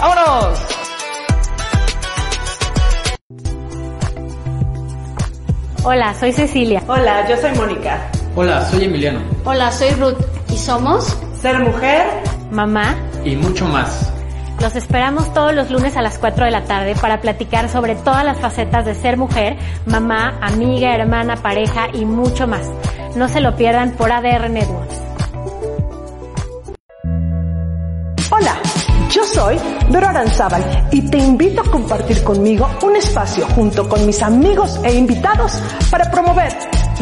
¡Vámonos! Hola, soy Cecilia. Hola, yo soy Mónica. Hola, soy Emiliano. Hola, soy Ruth. ¿Y somos? Ser mujer, mamá y mucho más. Los esperamos todos los lunes a las 4 de la tarde para platicar sobre todas las facetas de ser mujer, mamá, amiga, hermana, pareja y mucho más. No se lo pierdan por ADR Networks. Yo soy Vero Aranzábal y te invito a compartir conmigo un espacio junto con mis amigos e invitados para promover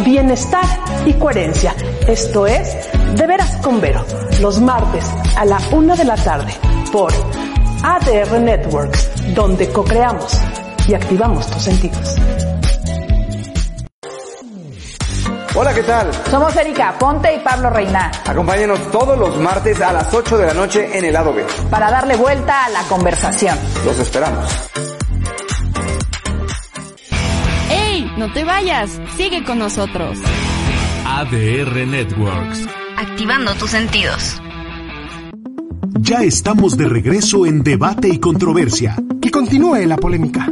bienestar y coherencia. Esto es De Veras con Vero, los martes a la una de la tarde por ADR Networks, donde co-creamos y activamos tus sentidos. Hola, ¿qué tal? Somos Erika Ponte y Pablo Reina. Acompáñenos todos los martes a las 8 de la noche en el lado B. Para darle vuelta a la conversación. Los esperamos. ¡Ey! No te vayas. Sigue con nosotros. ADR Networks. Activando tus sentidos. Ya estamos de regreso en Debate y Controversia. Que continúe la polémica.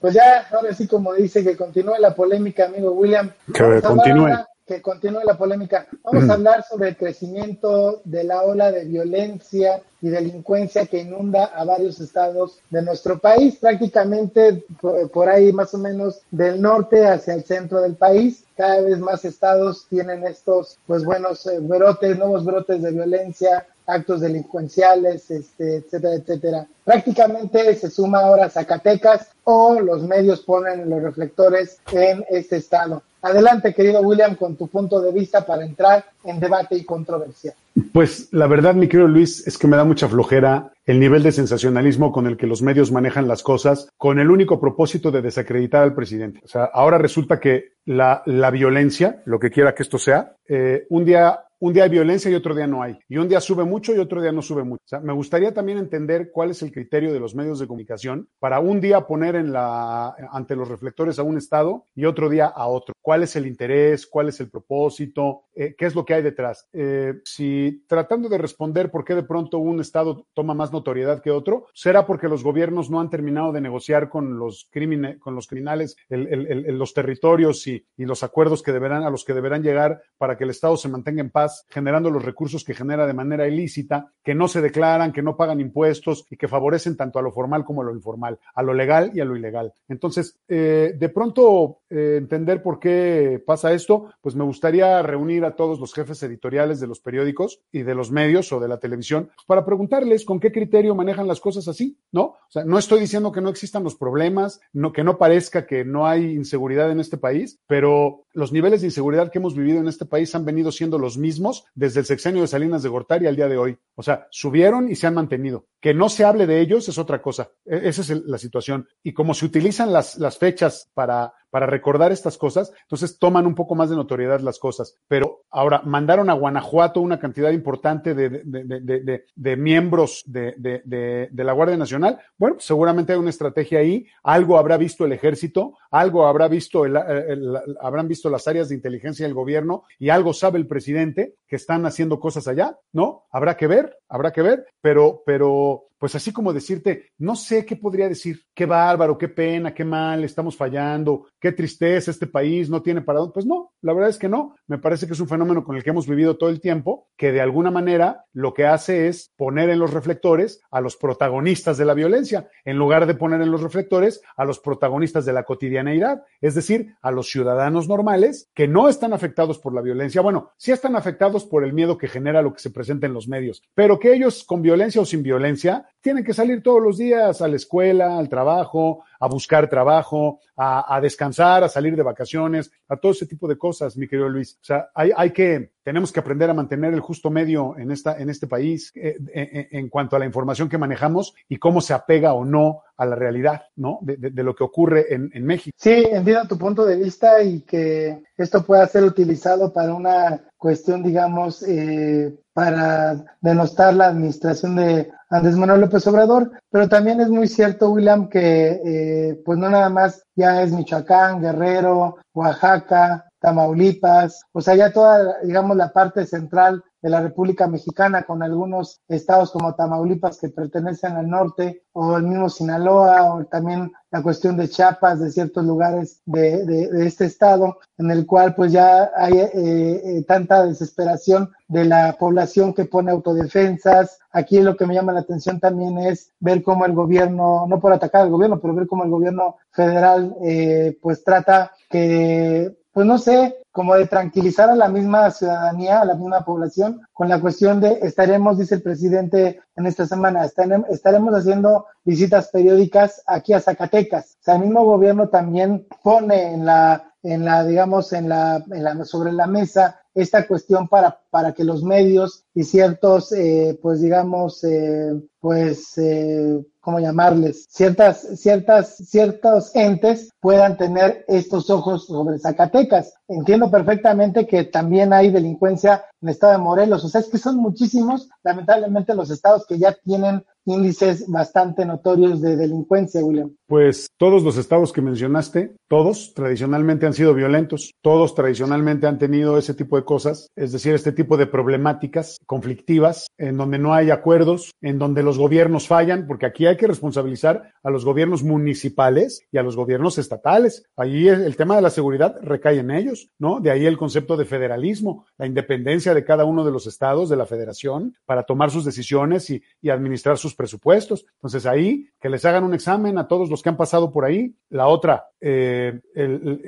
Pues ya, ahora sí, como dice, que continúe la polémica, amigo William. Que continúe. ahora- Que continúe la polémica. Vamos a hablar sobre el crecimiento de la ola de violencia y delincuencia que inunda a varios estados de nuestro país, prácticamente por, por ahí más o menos del norte hacia el centro del país. Cada vez más estados tienen estos, pues buenos eh, brotes, nuevos brotes de violencia, actos delincuenciales, este, etcétera, etcétera. Prácticamente se suma ahora Zacatecas o los medios ponen los reflectores en este estado. Adelante, querido William, con tu punto de vista para entrar en debate y controversia. Pues la verdad, mi querido Luis, es que me da mucha flojera el nivel de sensacionalismo con el que los medios manejan las cosas con el único propósito de desacreditar al presidente. O sea, ahora resulta que la, la violencia, lo que quiera que esto sea, eh, un día un día hay violencia y otro día no hay. Y un día sube mucho y otro día no sube mucho. O sea, me gustaría también entender cuál es el criterio de los medios de comunicación para un día poner en la, ante los reflectores a un Estado y otro día a otro. ¿Cuál es el interés? ¿Cuál es el propósito? Eh, ¿Qué es lo que hay detrás? Eh, si tratando de responder por qué de pronto un Estado toma más notoriedad que otro, será porque los gobiernos no han terminado de negociar con los, crimine, con los criminales los territorios y, los acuerdos que deberán, a los que deberán llegar para que el Estado se mantenga en paz generando los recursos que genera de manera ilícita, que no se declaran, que no pagan impuestos y que favorecen tanto a lo formal como a lo informal, a lo legal y a lo ilegal. Entonces, eh, de pronto, entender por qué pasa esto, pues me gustaría reunir a todos los jefes editoriales de los periódicos y de los medios o de la televisión para preguntarles con qué criterio manejan las cosas así, ¿no? O sea, no estoy diciendo que no existan los problemas, no, que no parezca que no hay inseguridad en este país, pero los niveles de inseguridad que hemos vivido en este país han venido siendo los mismos desde el sexenio de Salinas de Gortari al día de hoy. O sea, subieron y se han mantenido. Que no se hable de ellos es otra cosa. E esa es la situación. Y como se utilizan las, las fechas para, para recordar estas cosas, entonces toman un poco más de notoriedad las cosas. Pero ahora, mandaron a Guanajuato una cantidad importante de, de, de, de, de miembros de, la Guardia Nacional. Bueno, seguramente hay una estrategia ahí. Algo habrá visto el ejército, algo habrá visto el, el, el, habrán visto las áreas de inteligencia del gobierno y algo sabe el presidente que están haciendo cosas allá, ¿no? Habrá que ver, habrá que ver, pero, pero, pues así como decirte, no sé qué podría decir, qué bárbaro, qué pena, qué mal, estamos fallando, qué tristeza, este país no tiene para dónde. Pues no, la verdad es que no. Me parece que es un fenómeno con el que hemos vivido todo el tiempo, que de alguna manera lo que hace es poner en los reflectores a los protagonistas de la violencia, en lugar de poner en los reflectores a los protagonistas de la cotidianeidad, es decir, a los ciudadanos normales que no están afectados por la violencia. Bueno, sí están afectados por el miedo que genera lo que se presenta en los medios, pero que ellos con violencia o sin violencia tienen que salir todos los días a la escuela, al trabajo, a buscar trabajo, a, a, descansar, a salir de vacaciones, a todo ese tipo de cosas, mi querido Luis. O sea, hay, hay que, tenemos que aprender a mantener el justo medio en, esta, en este país eh, en, en, cuanto a la información que manejamos y cómo se apega o no a la realidad, ¿no? De lo que ocurre en, en, México. Sí, entiendo tu punto de vista y que esto pueda ser utilizado para una cuestión, digamos, eh, para denostar la administración de Andrés Manuel López Obrador, pero también es muy cierto, William, que eh, pues no nada más ya es Michoacán, Guerrero, Oaxaca, Tamaulipas, o sea, ya toda, digamos, la parte central de la República Mexicana con algunos estados como Tamaulipas que pertenecen al norte o el mismo Sinaloa o también la cuestión de Chiapas de ciertos lugares de, de, este estado en el cual pues ya hay eh, eh, tanta desesperación de la población que pone autodefensas. Aquí lo que me llama la atención también es ver cómo el gobierno, no por atacar al gobierno, pero ver cómo el gobierno federal eh, pues trata que pues no sé, como de tranquilizar a la misma ciudadanía, a la misma población, con la cuestión de estaremos, dice el presidente en esta semana, estaremos haciendo visitas periódicas aquí a Zacatecas. O sea, el mismo gobierno también pone en la, en la, digamos, en la, en la sobre la mesa esta cuestión para, para que los medios y ciertos, eh, pues digamos, eh, pues, eh, ¿cómo llamarles? Ciertas, ciertas, ciertos entes puedan tener estos ojos sobre Zacatecas. Entiendo perfectamente que también hay delincuencia en el estado de Morelos. O sea, es que son muchísimos, lamentablemente, los estados que ya tienen índices bastante notorios de delincuencia, William. Pues todos los estados que mencionaste, todos tradicionalmente han sido violentos, todos tradicionalmente han tenido ese tipo de cosas, es decir, este tipo de problemáticas conflictivas, en donde no hay acuerdos, en donde los gobiernos fallan, porque aquí hay que responsabilizar a los gobiernos municipales y a los gobiernos estatales. Ahí el tema de la seguridad recae en ellos, ¿no? De ahí el concepto de federalismo, la independencia de cada uno de los estados de la federación para tomar sus decisiones y, y administrar sus presupuestos. Entonces ahí que les hagan un examen a todos los que han pasado por ahí. La otra, eh,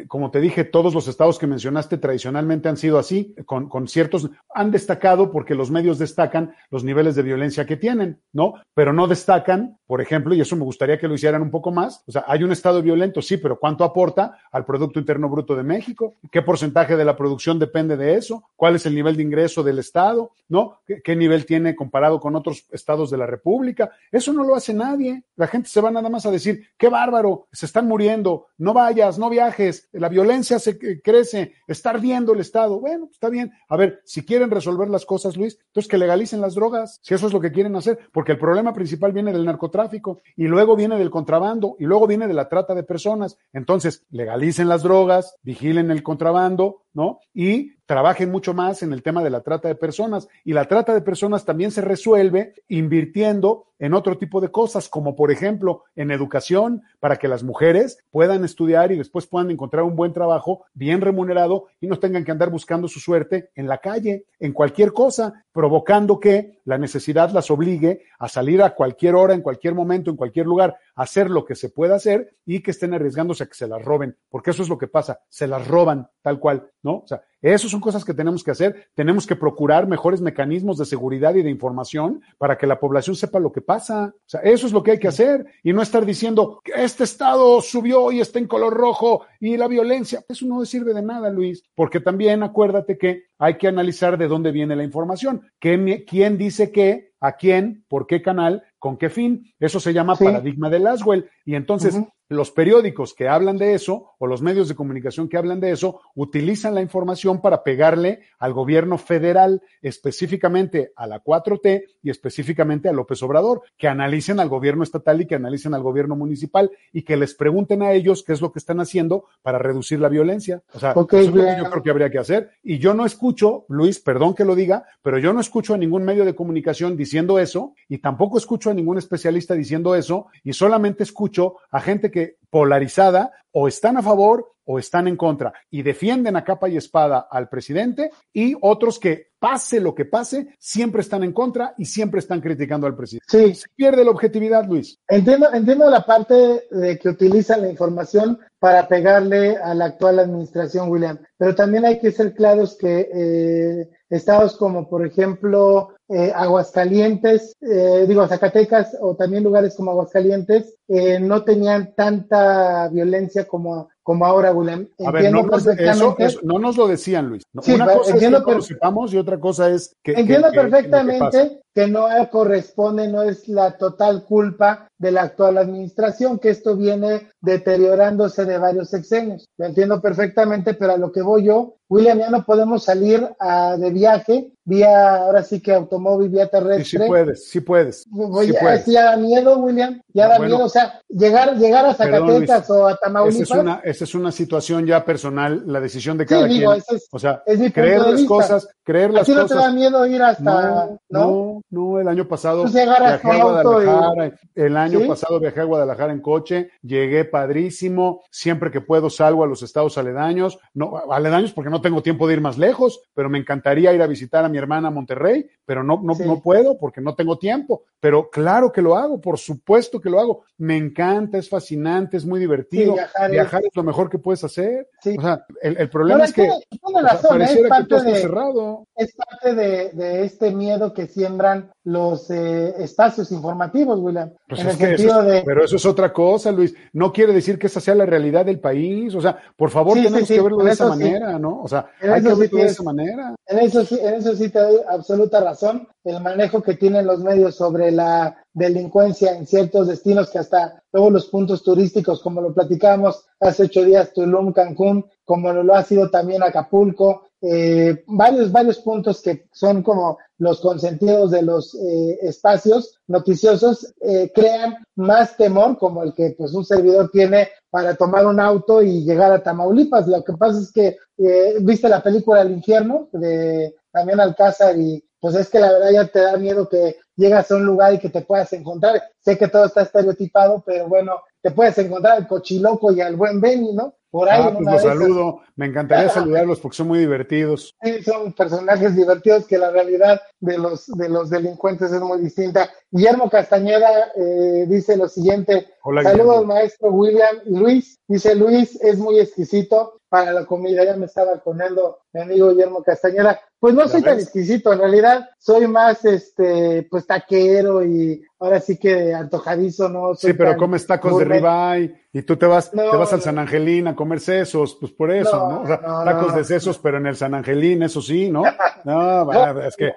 como te dije, todos los estados que mencionaste tradicionalmente han sido así, con, ciertos, han destacado porque los medios destacan los niveles de violencia que tienen, ¿no? Pero no destacan, por ejemplo, y eso me gustaría que lo hicieran un poco más, o sea, hay un estado violento, sí, pero ¿cuánto aporta al Producto Interno Bruto de México? ¿Qué porcentaje de la producción depende de eso? ¿Cuál es el nivel de ingreso del estado? ¿No? ¿Qué, qué nivel tiene comparado con otros estados de la República? Eso no lo hace nadie. La gente se va nada más a decir, qué bárbaro, se están muriendo, no vayas, no viajes, la violencia se crece, está ardiendo el Estado. Bueno, está bien. A ver, si quieren resolver las cosas, Luis, entonces que legalicen las drogas, si eso es lo que quieren hacer, porque el problema principal viene del narcotráfico y luego viene del contrabando y luego viene de la trata de personas. Entonces, legalicen las drogas, vigilen el contrabando, ¿no? Y trabajen mucho más en el tema de la trata de personas. Y la trata de personas también se resuelve invirtiendo en otro tipo de cosas, como por ejemplo en educación, para que las mujeres puedan estudiar y después puedan encontrar un buen trabajo bien remunerado y no tengan que andar buscando su suerte en la calle, en cualquier cosa, provocando que la necesidad las obligue a salir a cualquier hora, en cualquier momento, en cualquier lugar, a hacer lo que se pueda hacer y que estén arriesgándose a que se las roben, porque eso es lo que pasa, se las roban tal cual, ¿no? O sea, esas son cosas que tenemos que hacer. Tenemos que procurar mejores mecanismos de seguridad y de información para que la población sepa lo que pasa. O sea, eso es lo que hay que hacer y no estar diciendo que este estado subió y está en color rojo y la violencia. Eso no sirve de nada, Luis, porque también acuérdate que hay que analizar de dónde viene la información. ¿Quién dice qué? ¿A quién? ¿Por qué canal? ¿Con qué fin? Eso se llama paradigma de Laswell. Y entonces, los periódicos que hablan de eso o los medios de comunicación que hablan de eso utilizan la información para pegarle al gobierno federal, específicamente a la 4T y específicamente a López Obrador, que analicen al gobierno estatal y que analicen al gobierno municipal y que les pregunten a ellos qué es lo que están haciendo para reducir la violencia. O sea, eso es lo que yo creo que habría que hacer. Y yo no escucho, Luis, perdón que lo diga, pero yo no escucho a ningún medio de comunicación diciendo eso y tampoco escucho a ningún especialista diciendo eso y solamente escucho a gente que polarizada o están a favor o están en contra y defienden a capa y espada al presidente y otros que pase lo que pase, siempre están en contra y siempre están criticando al presidente. Sí. Se pierde la objetividad, Luis. Entiendo, entiendo la parte de que utilizan la información para pegarle a la actual administración, William, pero también hay que ser claros que eh, estados como, por ejemplo, eh, Aguascalientes, eh, digo, Zacatecas o también lugares como Aguascalientes, eh, no tenían tanta violencia como como ahora, William. A ver, no nos, eso, no nos lo decían, Luis. Una cosa es que lo sepamos y otra cosa es que. Entiendo perfectamente que no corresponde, no es la total culpa de la actual administración, que esto viene deteriorándose de varios sexenios. Lo entiendo perfectamente, pero a lo que voy yo, William, ya no podemos salir a, de viaje vía, ahora sí que automóvil, vía terrestre. Sí, sí puedes, sí puedes. ya, da miedo, William, ya da miedo. O sea, sea, llegar, llegar a Zacatecas o a Tamaulipas. Esa es, una, esa es una situación ya personal, la decisión de cada sí, digo, quien. Es, o sea, es mi creer punto de las vista. cosas, creer las ¿A ti no cosas. te da miedo ir hasta, no? No, no, el año pasado Pues viajé a auto y- Guadalajara, el año ¿Sí? pasado viajé a Guadalajara en coche, llegué padrísimo, siempre que puedo salgo a los estados aledaños, no, aledaños porque no tengo tiempo de ir más lejos, pero me encantaría ir a visitar a mi hermana a Monterrey, pero no, no, Sí. no puedo porque no tengo tiempo, pero claro que lo hago, por supuesto que lo hago, me encanta, es fascinante, es muy divertido, Sí, viajar es- viajar es lo mejor que puedes hacer, Sí. o sea, el, el problema Pero es que tiene- tiene o sea, razón, ¿eh? pareciera es que parte todo está de, cerrado. es parte de, de este miedo que siembran los eh, espacios informativos, William. Pues en el que eso sentido es- de, pero eso es otra cosa, Luis. No quiere decir que esa sea la realidad del país. O sea, por favor, Sí, tenemos que verlo de esa manera, ¿no? O sea, En hay que verlo de esa manera. En eso sí, en eso sí te doy absoluta razón. El manejo que tienen los medios sobre la delincuencia en ciertos destinos que hasta luego los puntos turísticos, como lo platicamos hace ocho días, Tulum, Cancún, como lo ha sido también Acapulco, eh, varios, varios puntos que son como los consentidos de los eh, espacios noticiosos, eh, crean más temor como el que pues un servidor tiene para tomar un auto y llegar a Tamaulipas. Lo que pasa es que eh, viste la película El infierno de también Alcázar y pues es que la verdad ya te da miedo que llegas a un lugar y que te puedas encontrar. Sé que todo está estereotipado, pero bueno, te puedes encontrar al cochiloco y al buen Benny, ¿no? Por ahí Ah, pues los saludo. Me encantaría saludarlos porque son muy divertidos. Sí, son personajes divertidos que la realidad de los de los delincuentes es muy distinta. Guillermo Castañeda eh, dice lo siguiente: Hola, Saludos, maestro William Luis. Dice Luis es muy exquisito para la comida. Ya me estaba poniendo mi amigo Guillermo Castañeda. Pues no ¿Ya soy tan exquisito, en realidad soy más este pues taquero y ahora sí que antojadizo, no soy Sí, pero comes tacos de ribeye y tú te vas, No, te vas al. San Angelín a comer sesos, pues por eso, No, ¿no? O sea, no, tacos de sesos, pero en el San Angelín, eso sí, ¿no? No, es que,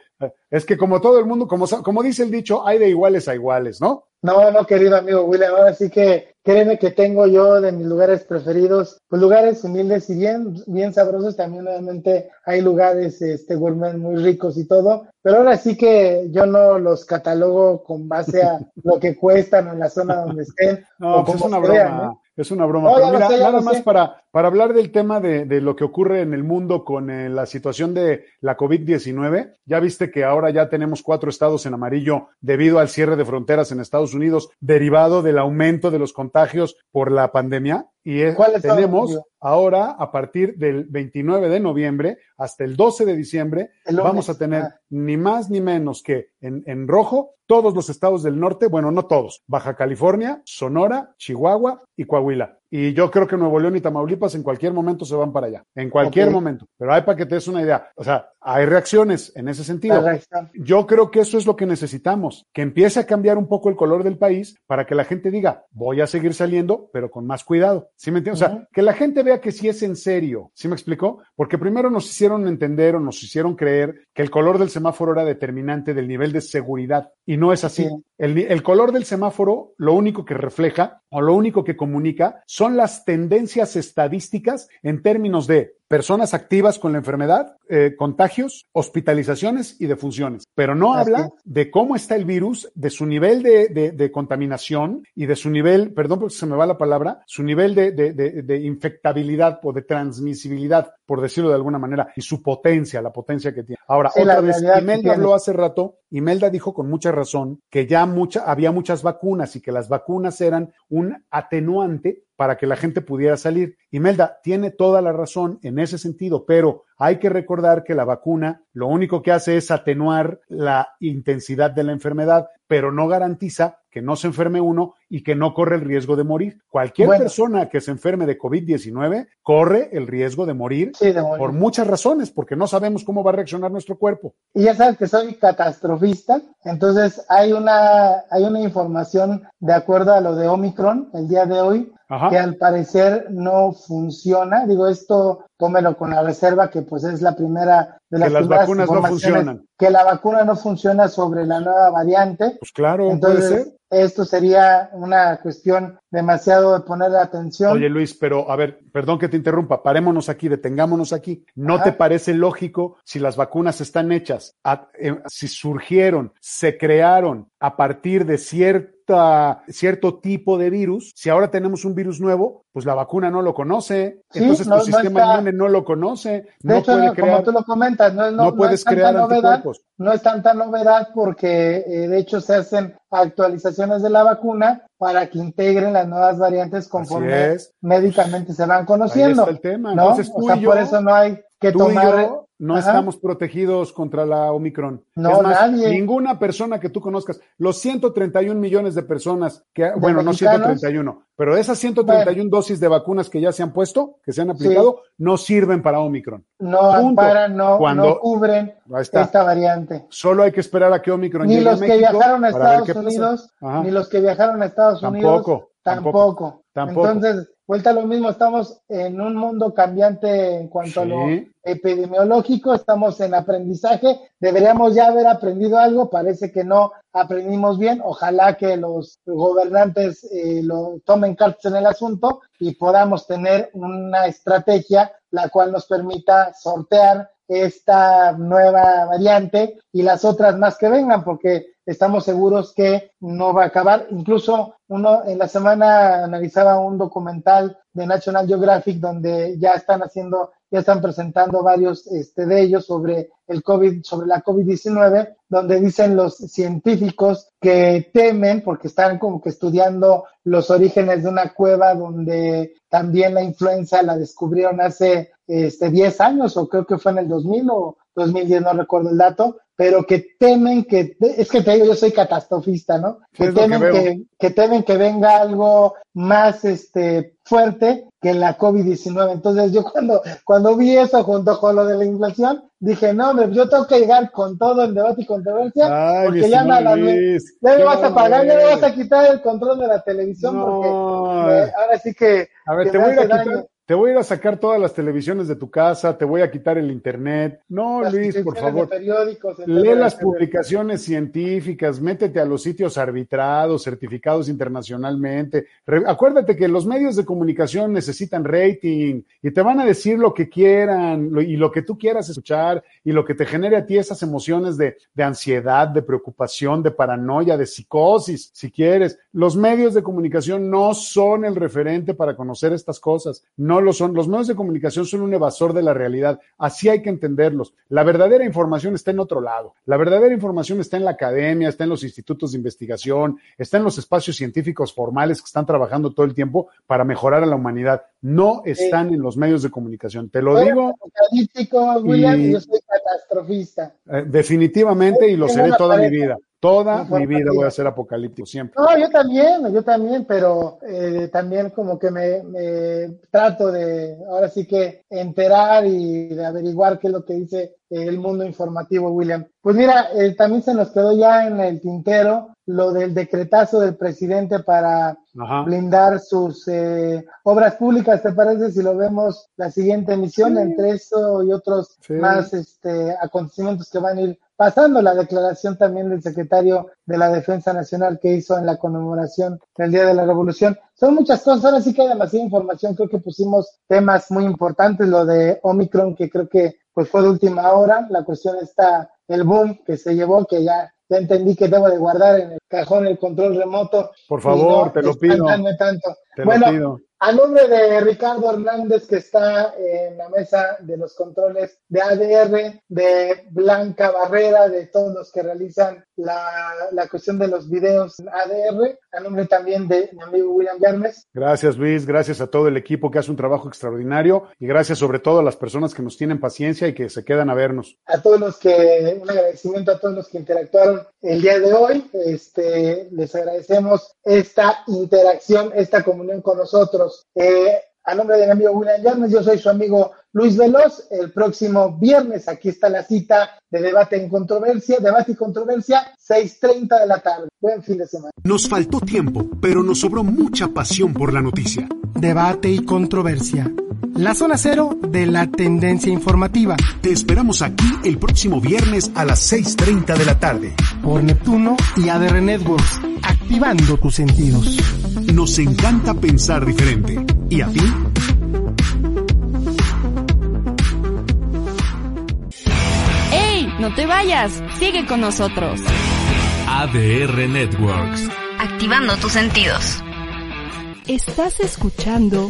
es que como todo el mundo, como, como dice el dicho, hay de iguales a iguales, ¿no? No, no, querido amigo William, ahora sí que créeme que tengo yo de mis lugares preferidos, pues lugares humildes y bien, bien sabrosos, también obviamente hay lugares este gourmet muy ricos y todo, pero ahora sí que yo no los catalogo con base a lo que cuestan o en la zona donde estén. No, o pues es una broma, ¿no? Es una broma. No, Pero mira, sé, nada más para, para hablar del tema de, de lo que ocurre en el mundo con eh, la situación de la COVID-19, ya viste que ahora ya tenemos cuatro estados en amarillo debido al cierre de fronteras en Estados Unidos, derivado del aumento de los contagios por la pandemia. Y es- ¿Cuál estado, tenemos ahora, a partir del 29 de noviembre hasta el 12 de diciembre, vamos a tener Ah. ni más ni menos que en, en rojo todos los estados del norte, bueno, no todos, Baja California, Sonora, Chihuahua y Coahuila. Y yo creo que Nuevo León y Tamaulipas en cualquier momento se van para allá, en cualquier momento. Pero hay para que te des una idea. O sea, hay reacciones en ese sentido. Yo creo que eso es lo que necesitamos, que empiece a cambiar un poco el color del país para que la gente diga, voy a seguir saliendo, pero con más cuidado. ¿Sí me entiendes? O sea, que la gente vea que sí es en serio. ¿Sí me explicó? Porque primero nos hicieron entender o nos hicieron creer que el color del semáforo era determinante del nivel de seguridad. Y no es así. Sí. El, el color del semáforo lo único que refleja o lo único que comunica son las tendencias estadísticas en términos de personas activas con la enfermedad, eh, contagios, hospitalizaciones y defunciones. Pero no Así habla de cómo está el virus, de su nivel de, de- de contaminación y de su nivel, perdón porque se me va la palabra, su nivel de, infectabilidad o de transmisibilidad, por decirlo de alguna manera, y su potencia, la potencia que tiene. Ahora, Sí, otra vez, Imelda habló hace rato, Imelda dijo con mucha razón que ya mucha, había muchas vacunas y que las vacunas eran un atenuante para que la gente pudiera salir. Imelda tiene toda la razón en ese sentido, pero hay que recordar que la vacuna lo único que hace es atenuar la intensidad de la enfermedad, pero no garantiza que no se enferme uno y que no corre el riesgo de morir. Cualquier Bueno. persona que se enferme de COVID-19 corre el riesgo de morir Sí, de morir. por muchas razones, porque no sabemos cómo va a reaccionar nuestro cuerpo. Y ya sabes que soy catastrofista, entonces hay una, hay una información de acuerdo a lo de Omicron el día de hoy, Ajá. que al parecer no funciona. Digo, esto tómelo con la reserva, que pues es la primera de las, Que las vacunas no funcionan. Que la vacuna no funciona sobre la nueva variante. Pues claro, Entonces, puede ser. esto sería una cuestión demasiado de poner atención. Oye Luis, pero a ver, perdón que te interrumpa, parémonos aquí, detengámonos aquí. ¿No Ajá. te parece lógico si las vacunas están hechas, a- eh, si surgieron, se crearon a partir de cierta, cierto tipo de virus, si ahora tenemos un virus nuevo, pues la vacuna no lo conoce, Sí, entonces no- tu no sistema está- inmune no lo conoce, no hecho, puede no, como crear, tú lo comentas, no, es- no, puedes crear novedad, anticuerpos. no es tanta novedad porque eh, de hecho se hacen actualizaciones de la vacuna para que integren las nuevas variantes conforme médicamente se van Ahí conociendo. está el tema. Entonces o tú sea, y yo, por eso no hay que tomar. No Ajá. estamos protegidos contra la Omicron. No, es más, nadie. ninguna persona que tú conozcas, los 131 millones de personas que, bueno, no mexicanos? 131, pero esas 131 dosis de vacunas que ya se han puesto, que se han aplicado, no sirven para Omicron. no Punto. amparan, no, Cuando- no cubren esta variante. Solo hay que esperar a que Omicron Ni llegue los a que viajaron a Estados. Unidos, ni los que viajaron a Estados Unidos, tampoco. tampoco. Entonces, vuelta a lo mismo, estamos en un mundo cambiante en cuanto a lo epidemiológico, estamos en aprendizaje, deberíamos ya haber aprendido algo, parece que no aprendimos bien, ojalá que los gobernantes eh, lo tomen cartas en el asunto y podamos tener una estrategia la cual nos permita sortear esta nueva variante y las otras más que vengan, porque estamos seguros que no va a acabar. Incluso uno en la semana analizaba un documental de National Geographic donde ya están haciendo, ya están presentando varios este, de ellos sobre el COVID, sobre la COVID-19, donde dicen los científicos que temen, porque están como que estudiando los orígenes de una cueva donde también la influenza la descubrieron hace este 10 años o creo que fue en el 2000 o 2010, no recuerdo el dato, pero que temen que, es que te digo, yo soy catastrofista, ¿no? Que temen que, que temen que venga algo más este fuerte que la COVID-19. Entonces yo cuando, cuando vi eso junto con lo de la inflación, dije, no, hombre, yo tengo que llegar con todo en debate y controversia, Ay, porque ya me- Luis, ya me vas a pagar, ya me vas a quitar el control de la televisión, No. porque eh, ahora sí que, A ver, que te voy, a quitar, daño. Te voy a ir a sacar todas las televisiones de tu casa, te voy a quitar el internet. No, Las Luis, por favor. periódicos, Lee las etcétera. publicaciones científicas, métete a los sitios arbitrados, certificados internacionalmente. Re- acuérdate que los medios de comunicación necesitan rating y te van a decir lo que quieran lo- y lo que tú quieras escuchar y lo que te genere a ti esas emociones de, de ansiedad, de preocupación, de paranoia, de psicosis, si quieres. Los medios de comunicación no son el referente para conocer estas cosas, no lo son. Los medios de comunicación son un evasor de la realidad, así hay que entenderlos. La verdadera información está en otro lado. La verdadera información está en la academia, está en los institutos de investigación, está en los espacios científicos formales que están trabajando todo el tiempo para mejorar a la humanidad. No están en los medios de comunicación. Te lo digo William, y- y yo soy catastrofista. eh, definitivamente y lo seré toda mi vida. Toda mi vida voy a ser apocalíptico siempre. No, yo también, yo también, pero eh, también como que me, me trato de, ahora sí que enterar y de averiguar qué es lo que dice el mundo informativo, William. Pues mira, eh, también se nos quedó ya en el tintero lo del decretazo del presidente para Ajá. blindar sus eh, obras públicas. ¿Te parece si lo vemos la siguiente emisión entre eso y otros Sí. más este, acontecimientos que van a ir pasando? La declaración también del secretario de la Defensa Nacional que hizo en la conmemoración del Día de la Revolución. Son muchas cosas, ahora sí que hay demasiada información. Creo que pusimos temas muy importantes, lo de Omicron, que creo que pues fue de última hora. La cuestión está el boom que se llevó, que ya ya entendí que debo de guardar en el cajón el control remoto. Por favor, no te lo pido. espantarme tanto. Te lo bueno, pido. a nombre de Ricardo Hernández, que está en la mesa de los controles de ADR, de Blanca Barrera, de todos los que realizan la, la cuestión de los videos en ADR, a nombre también de mi amigo William Yarmes. Gracias Luis, gracias a todo el equipo que hace un trabajo extraordinario y gracias sobre todo a las personas que nos tienen paciencia y que se quedan a vernos. a todos los que, un agradecimiento a todos los que interactuaron el día de hoy. Este, les agradecemos esta interacción, esta comunión con nosotros. Eh, a nombre de mi amigo William Llanes, yo soy su amigo Luis Veloz. El próximo viernes, aquí está la cita de debate en controversia, debate y controversia, 6.30 de la tarde. Buen fin de semana. Nos faltó tiempo, pero nos sobró mucha pasión por la noticia. Debate y controversia. La zona cero de la tendencia informativa. Te esperamos aquí el próximo viernes a las 6.30 de la tarde. Por Neptuno y ADR Networks. Activando tus sentidos. Nos encanta pensar diferente. ¿Y a ti? ¡Ey! No te vayas. Sigue con nosotros. ADR Networks. Activando tus sentidos. Estás escuchando